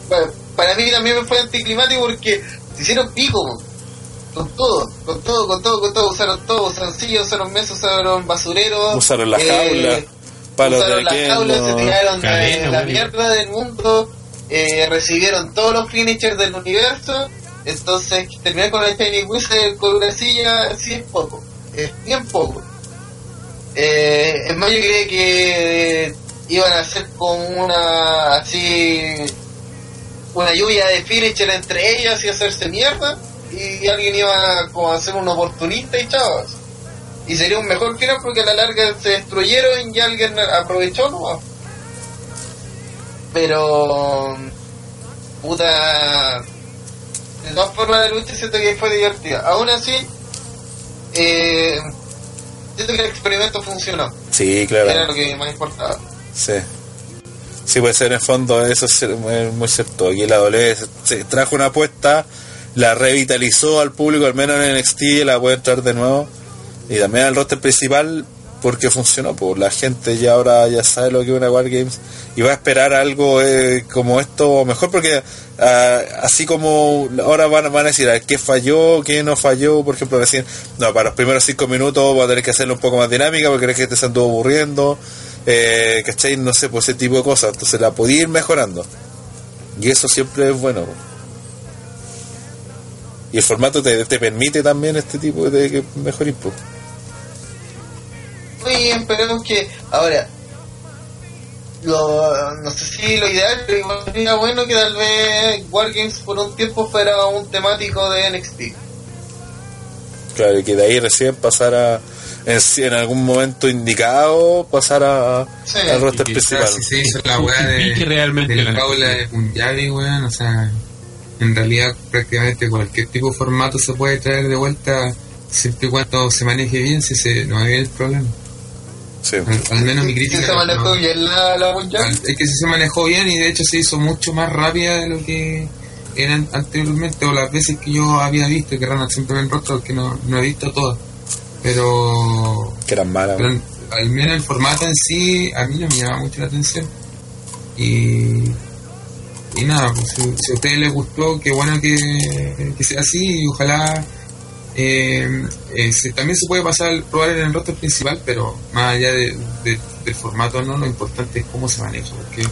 pa- Para mí también me fue anticlimático porque se hicieron pico, po. Con todo, con todo, con todo, con todo. Usaron todo, usaron sillas, usaron mesas, usaron basureros. Usaron la eh, jaula, palos usaron de las jaulas, se tiraron de cadena, la bueno. mierda del mundo, eh, recibieron todos los finishers del universo, entonces terminar con el Shiny Wizard con una silla, sí es poco, es bien poco. Eh, es más, yo creía que iban a hacer como una, así, una lluvia de finisher entre ellas y hacerse mierda, y alguien iba a, como a ser un oportunista y chavos. Y sería un mejor final porque a la larga se destruyeron y alguien aprovechó nomás. Pero. Puta. De todas formas la lucha siento que fue divertida. Aún así, eh, siento que el experimento funcionó. Sí, que Era claro. lo que más importaba. Sí. Sí, puede ser en el fondo, eso es muy cierto. Aquí la se trajo una apuesta, la revitalizó al público, al menos en NXT, la puede entrar de nuevo. Y también al roster principal, porque funcionó. Pues la gente ya ahora ya sabe lo que es una Wargames y va a esperar algo eh, como esto, mejor porque ah, así como ahora van, a decir a ver, qué falló, qué no falló, por ejemplo, decir, no, para los primeros cinco minutos va a tener que hacerlo un poco más dinámica porque crees que te se anduvo aburriendo, eh, ¿cachai? No sé, pues ese tipo de cosas, entonces la podía ir mejorando. Y eso siempre es bueno. Y el formato te, te permite también este tipo de mejor input. Y esperemos que ahora lo, no sé si lo ideal pero igual sería bueno que tal vez Wargames por un tiempo fuera un temático de NXT Claro, y que de ahí recién pasar a, en, en algún momento indicado, pasar a, Sí. al roster principal. si se hizo la weá de, Justifique realmente de la la jaula de Punjabi, weón, o sea, en realidad prácticamente cualquier tipo de formato se puede traer de vuelta siempre y cuando se maneje bien, si se no hay el problema. Sí. Al, al menos mi crítica. se manejó no. bien la, la Punjab, Al- Es que sí se manejó bien y de hecho se hizo mucho más rápida de lo que eran anteriormente o las veces que yo había visto, que eran siempre en rostro, que no, no he visto todas. Pero, Que eran malas. pero al menos el formato en sí a mí no me llama mucho la atención. Y, y nada, pues, si, si a ustedes les gustó, qué bueno que, que sea así y ojalá eh, eh, se- también se puede pasar al probar en el roster principal, pero más allá de- de- del formato, no lo importante es cómo se maneja, porque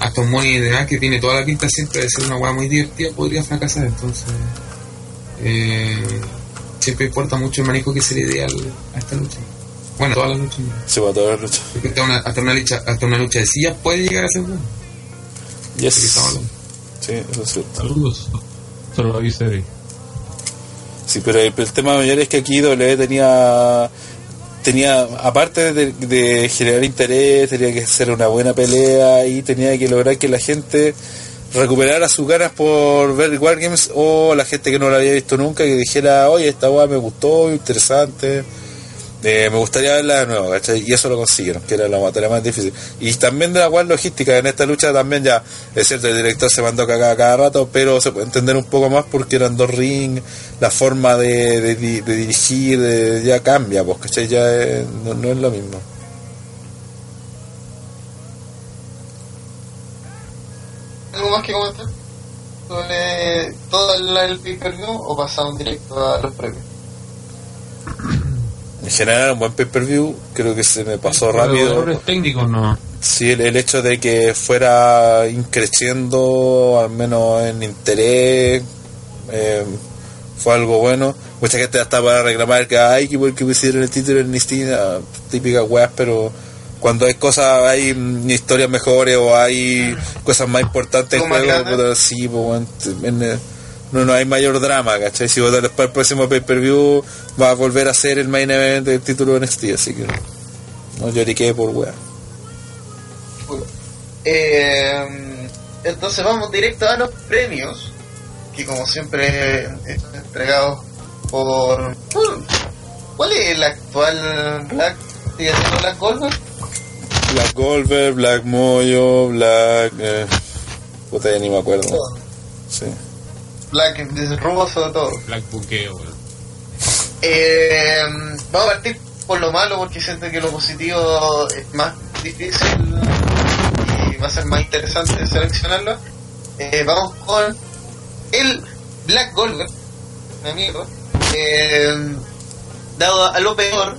hasta un Money de que tiene toda la pinta siempre de ser una weá muy divertida podría fracasar, entonces eh, siempre importa mucho el manejo que se le dé al- a esta lucha. Bueno, todas las luchas, Se va a toda la lucha. porque hasta una, hasta una lucha, hasta una lucha de sillas puede llegar a ser buena. Yes. Sí, eso es cierto. Saludos. Solo de Sí, pero el, tema mayor es que aquí W tenía tenía aparte de, generar interés tenía que hacer una buena pelea y tenía que lograr que la gente recuperara sus ganas por ver Wargames o la gente que no lo había visto nunca que dijera oye esta weá me gustó interesante eh, me gustaría verla de nuevo ¿cachai? y eso lo consiguieron que era la materia más difícil y también de la cual logística en esta lucha también ya es cierto el director se mandó cagada cada rato pero se puede entender un poco más porque eran dos rings la forma de, de, de dirigir ya cambia pues ¿cachai? ya no, es lo mismo ¿algo más que comentar? sobre todo el, el pay-per-view o pasamos directo a los premios en general un buen pay-per-view creo que se me pasó rápido Errores técnicos no. Sí, el, el hecho de que fuera increciendo, al menos en interés, eh, fue algo bueno. Mucha gente hasta para reclamar que hay que porque pusieron el título en Nistina, típicas weas, pero cuando hay cosas, hay mm, historias mejores o hay cosas más importantes en ¿Como más juego, sí, pues, en, eh, no, no hay mayor drama, ¿cachai? Si vos después el próximo pay-per-view va a volver a ser el main event del título de NXT, así que no lloriqué por wea. Eh, entonces vamos directo a los premios, que como siempre están entregados por... por- ¿Cuál es el actual Black? ¿Sigue siendo Black Goldberg? Black Goldberg, Black Moyo, Black. Eh, puta, ya ni me acuerdo. Sí. Black ruboso, todo. Black Buqueo. Eh, vamos a partir por lo malo porque siento que lo positivo es más difícil y va a ser más interesante seleccionarlo. Eh, vamos con el Black Goldberg, mi amigo. Eh, dado a lo peor,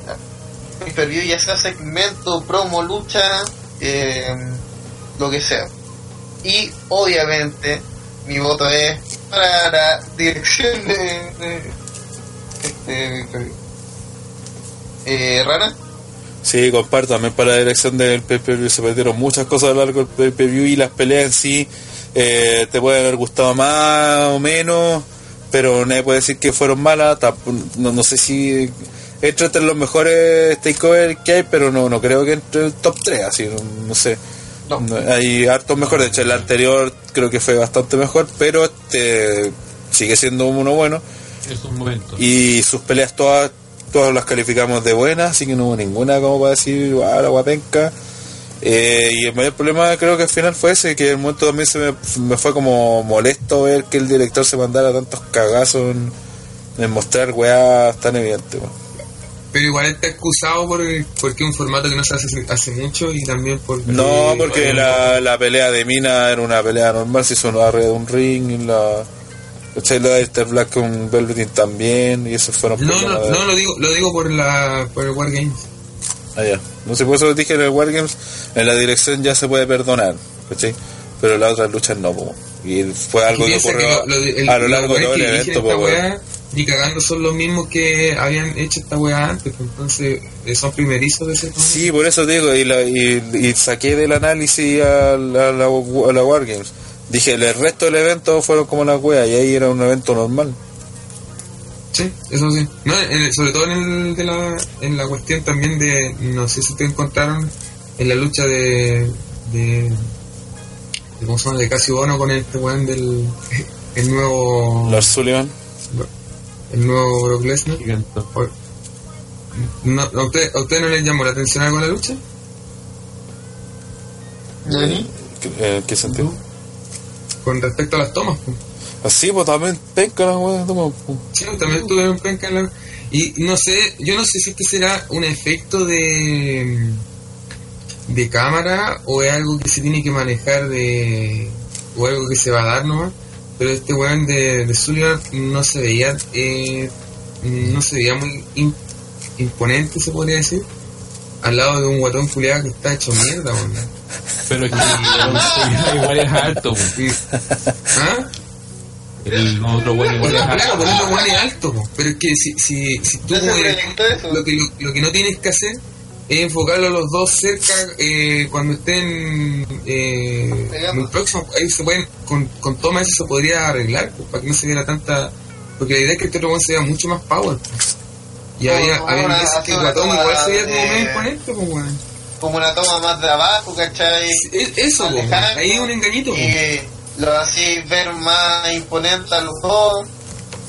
mi preview ya sea segmento, promo, lucha, eh, lo que sea. Y obviamente mi voto es para la dirección de, de este. Eh, Rana, Sí, comparto. También para la dirección del pay-per-view se perdieron muchas cosas a lo largo del pay-per-view y las peleas en sí eh, te pueden haber gustado más o menos, pero nadie puede decir que fueron malas. No, no sé si entre los mejores takeover que hay, pero no, no creo que entre el top 3, así, no, no sé. No. Hay hartos mejores, de hecho el anterior creo que fue bastante mejor, pero este sigue siendo uno bueno. Es un momento. Y sus peleas todas todas las calificamos de buenas, así que no hubo ninguna como para decir, ah, la guapenca. Eh, y el mayor problema creo que al final fue ese, que en el momento también se me, me fue como molesto ver que el director se mandara tantos cagazos en, en mostrar weas tan evidentes. weón. Pero igual está excusado por, porque es un formato que no se hace hace mucho y también porque... No, porque la, la pelea de Mina era una pelea normal, se hizo arriba de un ring, y la... La de Esther Black con Velveteen también, y eso fueron No, no, no, lo digo, lo digo por la por el Wargames. Ah, ya. No sé, por eso dije en el Wargames, en la dirección ya se puede perdonar, ¿cachai? Pero en las otras luchas no, po. Y fue algo que ocurrió lo- lo de- el- a lo largo de todo weones el que dirigen evento, po, Ni cagando son los mismos que habían hecho esta weá antes, pues, entonces eh, son primerizos de ese Sí, por eso digo, y, la, y, y saqué del análisis a la, a la, a la Wargames. Dije, el resto del evento fueron como las weas, y ahí era un evento normal. Sí, eso sí. No, en el- sobre todo en, el de la, en la cuestión también de, no sé si te encontraron en la lucha de, de, de ¿cómo se llama? De Casio Bono con este weón del, el nuevo, Lars Sullivan. El nuevo Brock Lesnar. No, ¿a, usted, ¿A usted no les llamó la atención algo la lucha? ¿Nani? ¿En eh, qué sentido? Con respecto a las tomas, pues. Así, pues también penca las weas, toma, po. Sí, también estuve en penca en la- Y no sé, yo no sé si este será un efecto de de cámara o es algo que se tiene que manejar de o algo que se va a dar nomás pero este weón de, de Sullivan no se veía eh, no se veía muy im- imponente se podría decir al lado de un guatón culiado que está hecho mierda weón. Pero es que el igual es alto. Y- ¿Ah? El otro bueno igual es Claro, claro, por alto. eso weón es alto po. pero es que si, si, si tú ¿No proyectó eso? lo que, lo, lo que no tienes que hacer es enfocarlo a los dos cerca eh, cuando estén eh, muy próximos. Ahí se pueden, con, con toma eso se podría arreglar, pues, para que no se viera tanta. Porque la idea es que este otro weón se vea mucho más power. pues. Y Como- había, como había una- veces que guatón igual se veía como medio imponente, pues. Como una toma más de abajo, ¿cachai? Es- Eso, pues, ahí es un engañito. Y lo así ver más imponente a los dos,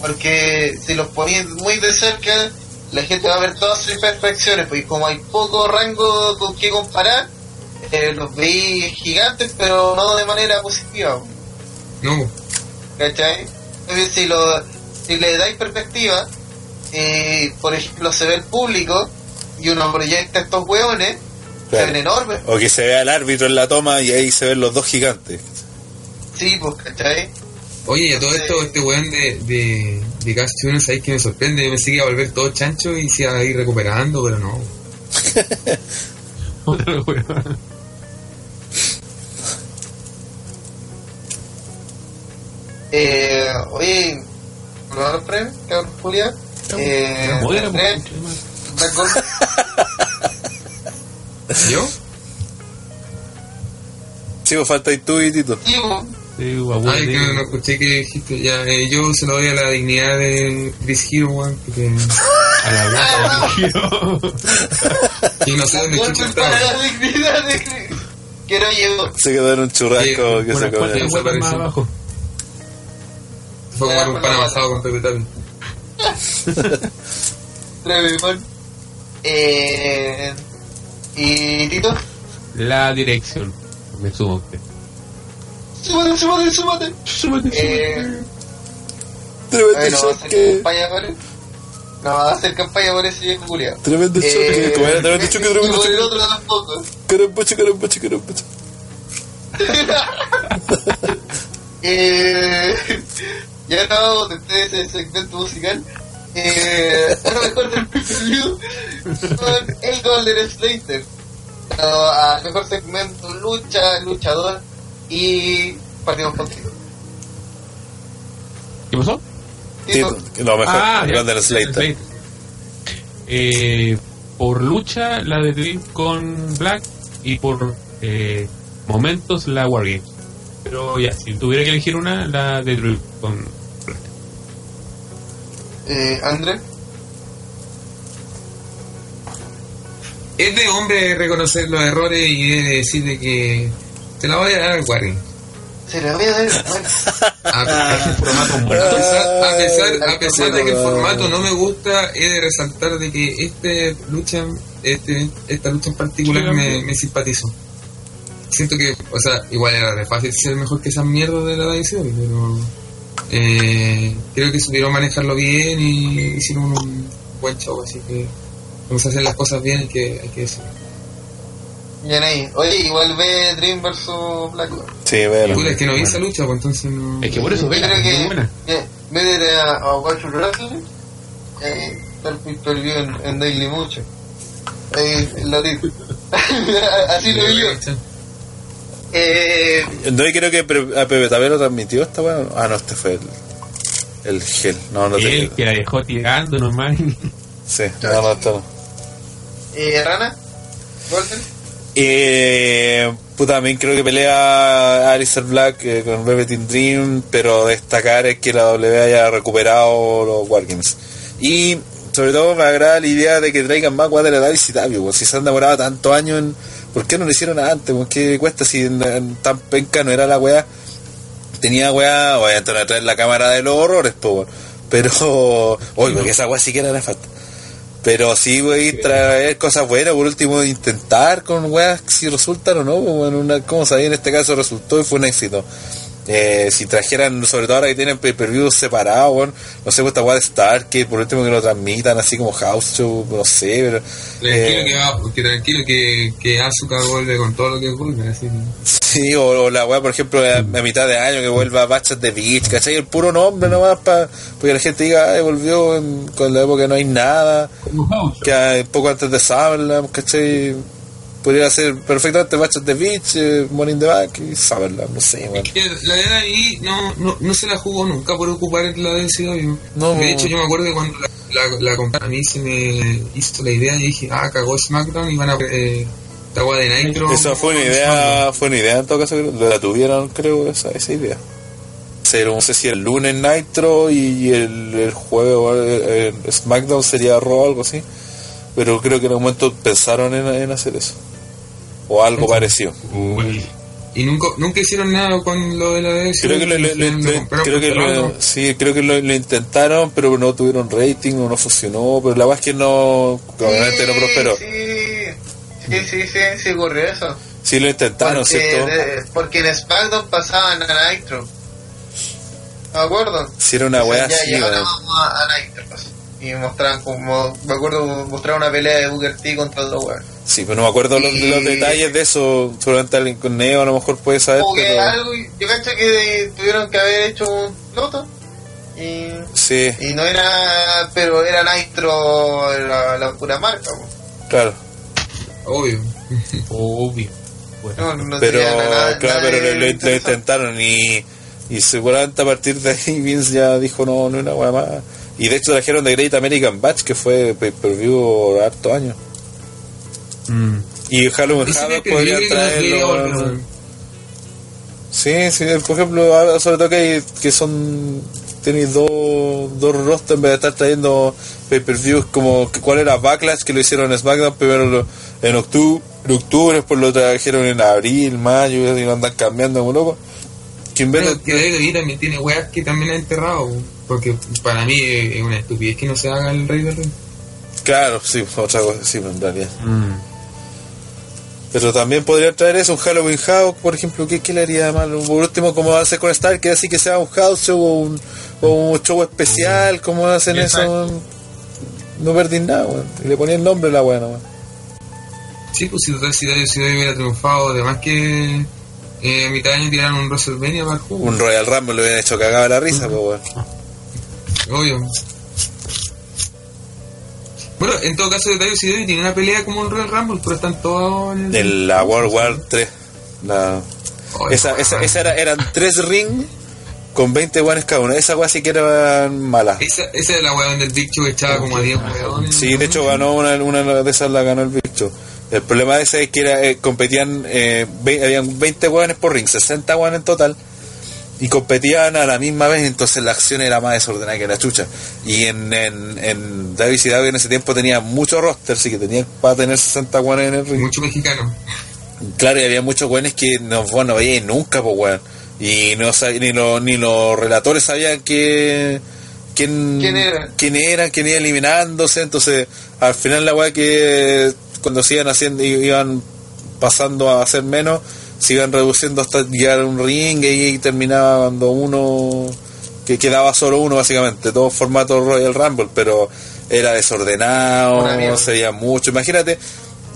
porque si los ponéis muy de cerca, la gente va a ver todas sus imperfecciones, pues y como hay poco rango con que comparar, eh, los veis gigantes, pero no de manera positiva, No. ¿cachai? Si, lo, si le dais perspectiva, eh, por ejemplo, se ve el público y uno proyecta estos hueones, Claro. se ven enormes, O que se vea el árbitro en la toma y ahí se ven los dos gigantes. sí, pues, ¿cachai? Oye, y a todo esto, este weón de, de, de Gas Tuner, ¿sabes que me sorprende? Yo pensé que iba a volver todo chancho y se iba a ir recuperando, pero no. Eh, oye, ¿no premios? Cabrón, Julia. Eh, pues. ¿Yo? Sí, pues falta y tú y Tito. Sí. Sí, Ay, que no escuché que dijiste ya. eh, yo se lo doy a la dignidad de Chris Hero, weón, porque. A la gata. Y no sé dónde chucha para estaba. la dignidad de Chris. Que no llegó. Se quedó en un churrasco Sí, que Con se de- Esa huevas más abajo. Fue a comer un pan amasado con Pepe Tapi. Trevor. Eh, ¿Y Tito? La dirección. Me sumo. Súbate, súbate, súbate. Súbete, Eh, Tremendo campaña por él. No, va a hacer campaña por ese viejo culiao. Tremendo choque. Como era tremendo choque, y tremendo por el otro tampoco. Caramboche, caramboche, caramboche. Eh, ya no, después de ese segmento musical, eh, a lo mejor del preview con el Golden Slater. A mejor segmento, lucha, luchador y partimos contigo. ¿Qué pasó? Tito, Lo mejor, Ah, ya. Golden Slater. Eh, por lucha, la de Dream con Black y por eh, momentos, la Wargames. Pero ya, si tuviera que elegir una, la de Dream con Black. eh, André, Es de hombre reconocer los errores y de decir de que te la voy a dar al Warren. Se le voy a dar. Bueno, A, pesar, a pesar, Ay, a pesar de que el formato no me gusta, he de resaltar de que este lucha, este, esta lucha en particular me, me simpatizó. Siento que, o sea, igual era de fácil ser mejor que esas mierdas de la WCW, pero eh, creo que supieron manejarlo bien y hicieron un buen show, así que vamos a hacer las cosas bien, hay que, hay que decirlo. Bien ahí. Oye, igual ve Dream vs Blackwood. Sí, véalo. Puta, es que no vi Bueno. esa lucha, pues entonces no... Es que por eso, vela, creo es muy que, buena. que vete a, a Watch Wrestling, eh, está el en, en Daily Mucho. Ahí, el latito. Así lo vi yo. Eh, No, y creo que a Pepe también lo transmitió esta weá. Ah, no, este fue el, el gel. No, no Y te él que la dejó tirando nomás. Sí, no, no, no. eh, Rana, Walter. Eh, puta, también creo que pelea Alistair Black eh, con Velvet Dream, pero destacar es que la W haya recuperado los Wargames. Y sobre todo me agrada la idea de que traigan más de la WCW, pues, si se han demorado tantos años en... ¿Por qué no lo hicieron antes? ¿Por qué cuesta si en- en tan penca no era la wea? Tenía wea, obviamente no traer la cámara de los horrores, weón. pero... Oye, porque esa wea sí que era nefasta. Pero sí, güey, traer cosas buenas, por último, intentar con weas si resultan o no. pues, Bueno, una, como sabía, en este caso resultó y fue un éxito. Eh, si trajeran, sobre todo ahora que tienen pay-per-views separados, bueno, no sé, pues esta de Stargate, por último que lo transmitan así como House Show, no sé, pero. Tranquilo eh, que, va, que tranquilo que, que Asuka vuelve con todo lo que vuelve, así que- Sí, o, o la weá, por ejemplo, a, a mitad de año que vuelva Bachas de Beach, ¿cachai? El puro nombre nomás para porque la gente diga, ay, volvió en- con la época que no hay nada. que poco antes de Summerland, ¿cachai? Podría ser perfectamente Matches de Beach, eh, Morning the Back y Summerland, no sé. Es que la de ahí no, no, no se la jugó nunca por ocupar la DCW. No. De hecho, yo me acuerdo que cuando la, la, la a mí se me hizo la idea y dije, ah, cagó SmackDown y van a eh, esta de Nitro. Esa fue una idea, fue una idea en todo caso, creo, la tuvieron, creo, esa, esa idea. No sé si el lunes Nitro y el, el jueves el- el SmackDown sería Raw o algo así. Pero creo que en un momento pensaron en, en hacer eso. O algo parecido. Uy. Y nunca, nunca hicieron nada con lo de la DCW. Creo que lo, lo- lo- Hicieron- lo- compraron creo que lo- sí, creo que lo, lo intentaron, pero no tuvieron rating o no funcionó. Pero la verdad es que no, obviamente no prosperó. Sí, sí, sí, sí, sí, ocurrió eso. Sí lo intentaron, porque, ¿cierto? de- porque en SmackDown pasaban a Nitro. ¿Me acuerdo? Si era una wea ya así, weón. a, a Nitro. Pues. Y mostraban como, me acuerdo, mostraban una pelea de Booker T contra otro weón. Sí, pero no me acuerdo los, Y- los detalles de eso. Seguramente alguien con Neo a lo mejor puede saber, Como que pero. algo, yo cacho que tuvieron que haber hecho un piloto. Y, Sí, y no era, pero era Nitro la, la pura marca. po. claro. Obvio. Obvio. No, Bueno, no Pero, tenía nada- claro, nada pero lo, lo- lo interesante. intentaron y, y seguramente a partir de ahí Vince ya dijo no, no una wea más. Y de hecho trajeron de Great American Batch que fue pay per view harto años. mm. Y Halloween Havoc pay-per-view podrían traerlo. Sí, sí, por ejemplo, ahora sobre todo que, hay- que son. Tenéis dos, dos rosters en vez de estar trayendo pay-per-views como. ¿Cuál era Backlash? Que lo hicieron en SmackDown primero lo- en octubre, en octubre, después lo trajeron en abril, mayo, y lo andan cambiando como loco. Que en vez de. que WWE también tiene weas que también ha enterrado. Porque para mí es una estupidez que no se haga el Rey del Ring. Claro, sí, otra cosa, sí, en realidad. Mm. Pero también podría traer eso, un Halloween House, por ejemplo, ¿qué, qué le haría de malo? Por último, como va a hacer con Star, que así que sea un house show o un, o un show especial, como hacen eso? No perdí nada, weón. Y le ponía el nombre a la weá nomás. Sí, pues si total si WWE hubiera triunfado, además que eh, a mitad de año tiraron un WrestleMania para el juego. Un Royal Rumble lo hubieran hecho cagaba la risa, pues weón. Obvio. Bueno, en todo caso, WWE tiene una pelea como el Royal Rumble, pero están todos en el. De la World War 3. La... Oh, Esa, esa, esa era, eran tres rings con 20 guanes cada uno. Esa weá sí que eran malas. Esa, esa es la weá donde el Big Show echaba como a 10 weones. Sí, de hecho ganó una, una de esas la ganó el bicho. El problema de ese es que era, eh, competían, eh, ve- habían 20 hueones por ring, 60 hueones en total, y competían a la misma vez, entonces la acción era más desordenada que la chucha. Y en, en, en WCW en ese tiempo tenía mucho roster, así que tenía para tener 60 hueones en el ring. Mucho mexicano. Claro, y había muchos hueones que no, vos no veíais nunca, pues weón. Y no ni, lo- ni los relatores sabían que, quién, ¿Quién era? quién eran, quién iba eliminándose. Entonces, al final, la weá que cuando se iban haciendo, iban pasando a hacer menos, se iban reduciendo hasta llegar a un ring y ahí terminaba cuando uno que quedaba solo uno básicamente, todo formato Royal Rumble, pero era desordenado, mierda. se veía mucho. Imagínate,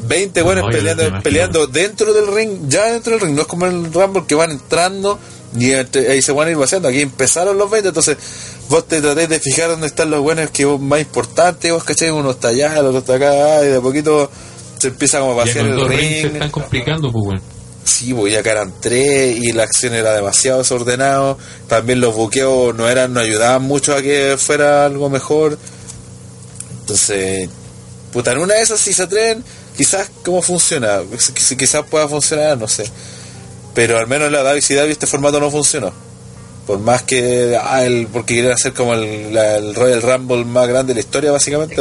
20 buenos No, peleando, peleando dentro del ring, ya dentro del ring, no es como el Rumble que van entrando y ahí se van a ir vaciando. Aquí empezaron los 20, entonces vos te tratés de fijar dónde están los buenos que vos más importantes, vos cachai, uno está allá, el otro está acá, y de a poquito se empieza como a vaciar el dos rings se ring. están complicando, pues bueno. Sí, pues ya que eran tres y la acción era demasiado desordenado. También los buqueos no eran, no ayudaban mucho a que fuera algo mejor. Entonces, puta, en una de esas si se atreven, quizás cómo funciona, Quiz- quizás pueda funcionar, no sé. Pero al menos la WCW este formato no funcionó. Por más que, ah, el, porque querían hacer como el, la- el Royal Rumble más grande de la historia, básicamente.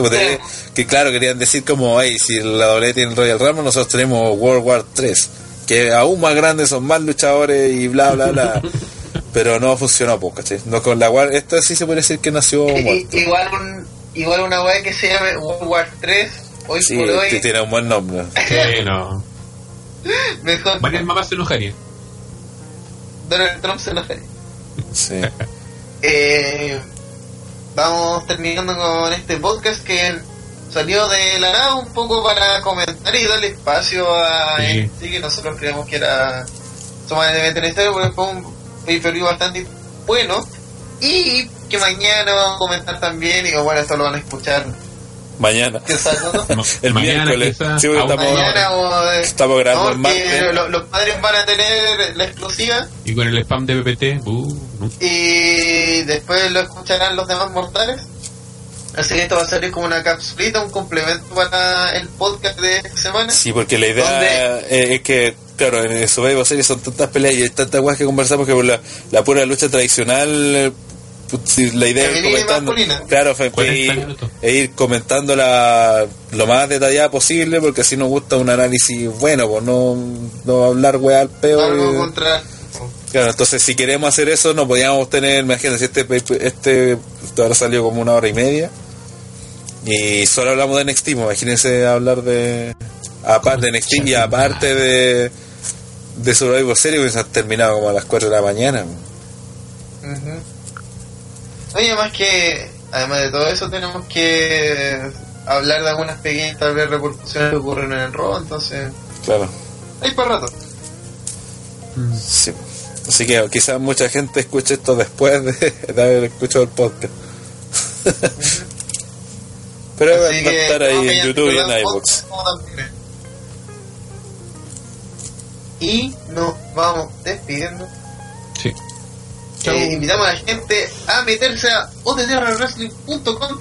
que claro, querían decir como, hey, si la W tiene el Royal Rumble, nosotros tenemos World War 3, que aún más grandes, son más luchadores y bla, bla, bla. Pero no funcionó, pues, ¿cachai? No con la War, esta sí se puede decir que nació I- igual, un, igual una weá que se llame World War 3, hoy Sí, por hoy, tiene un buen nombre. Sí, no. mejor Varias mamás se enojarían. Donald Trump se lo haría. Sí. Eh, vamos terminando con este podcast que salió de la nada un poco para comentar y darle espacio a Sí. este que nosotros creemos que era sumamente necesario porque fue un pay bastante bueno y que mañana vamos a comentar también y bueno esto lo van a escuchar Mañana. El mañana miércoles. Sí, estamos- hora. mañana o eh, Estamos grabando no, el martes. lo- los padres van a tener la exclusiva Y con el spam de PPT, uh, y después lo escucharán los demás mortales. Así que esto va a salir como una capsulita, un complemento para el podcast de esta semana. Sí, porque la idea eh, es que, claro, en Survivor Series son tantas peleas y hay tantas cosas que conversamos que por la, la pura lucha tradicional, si la idea es comentando, claro, fe- 40 ir, e ir comentando la, lo más detallada posible, porque así nos gusta un análisis bueno, pues no, no hablar weá al peo. Algo y- contra. Claro, entonces si queremos hacer eso, no podíamos tener, imagínense, este, este, este ahora salió como una hora y media. Y solo hablamos de NXT, pues, imagínense hablar de. Aparte de NXT y aparte de. De Survivor Series, pues ha terminado como a las 4 de la mañana. pues. Ujú. Oye, más que, además de todo eso, tenemos que hablar de algunas pequeñas tal vez repercusiones que ocurren en el robo, entonces, Claro, hay para rato. sí. Así que quizás mucha gente escuche esto después de, de haber escuchado el podcast. Pero va a estar ahí en YouTube y en iVoox. Y nos vamos despidiendo. Sí. Eh, invitamos a la gente a meterse a ottrwrestling.com,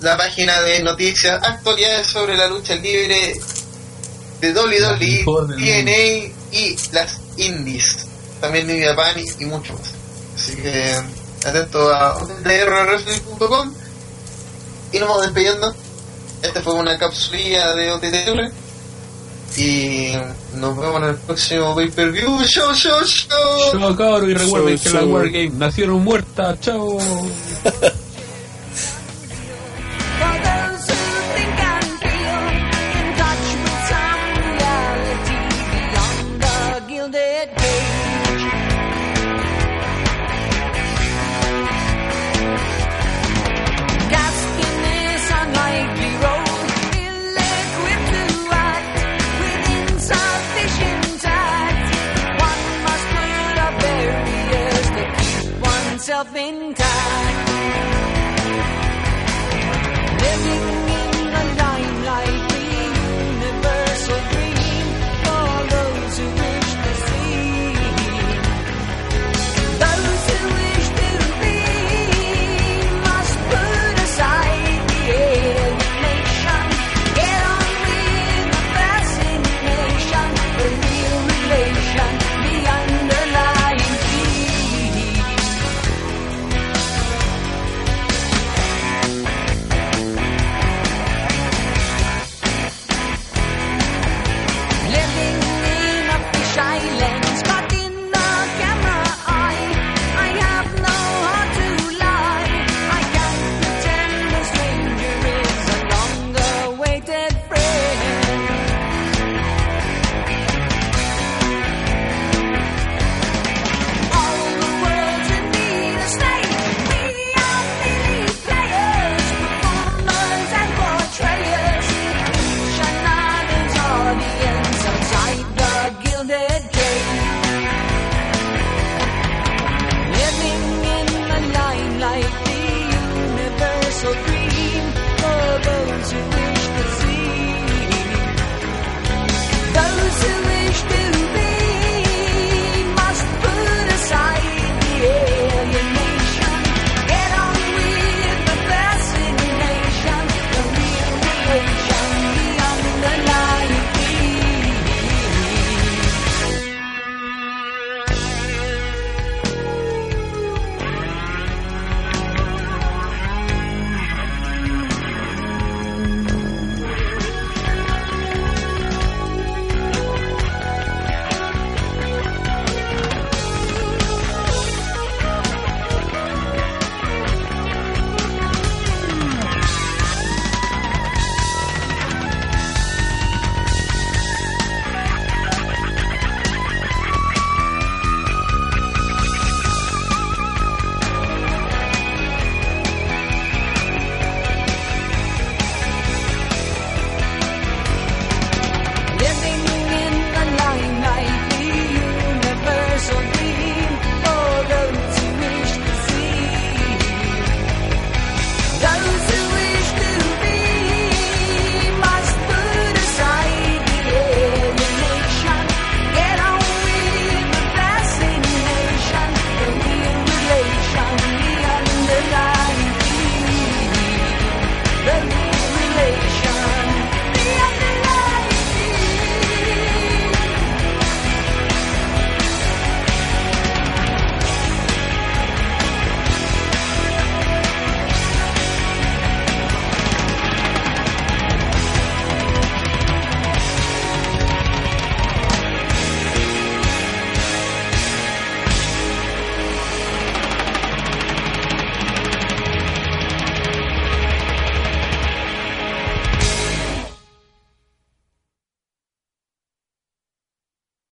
la página de noticias, actualidades sobre la lucha libre de WWE, TNA y las indies, también New Japan y, y mucho más. Así que atento a ottrwrestling.com y nos vamos despidiendo. Esta fue una capsulilla de OTTR y nos vemos en el próximo pay per view. Show, show, show. Chao, cabros, y recuerden Show, que la show. Wargame nacieron muertas. Chao. myself in time.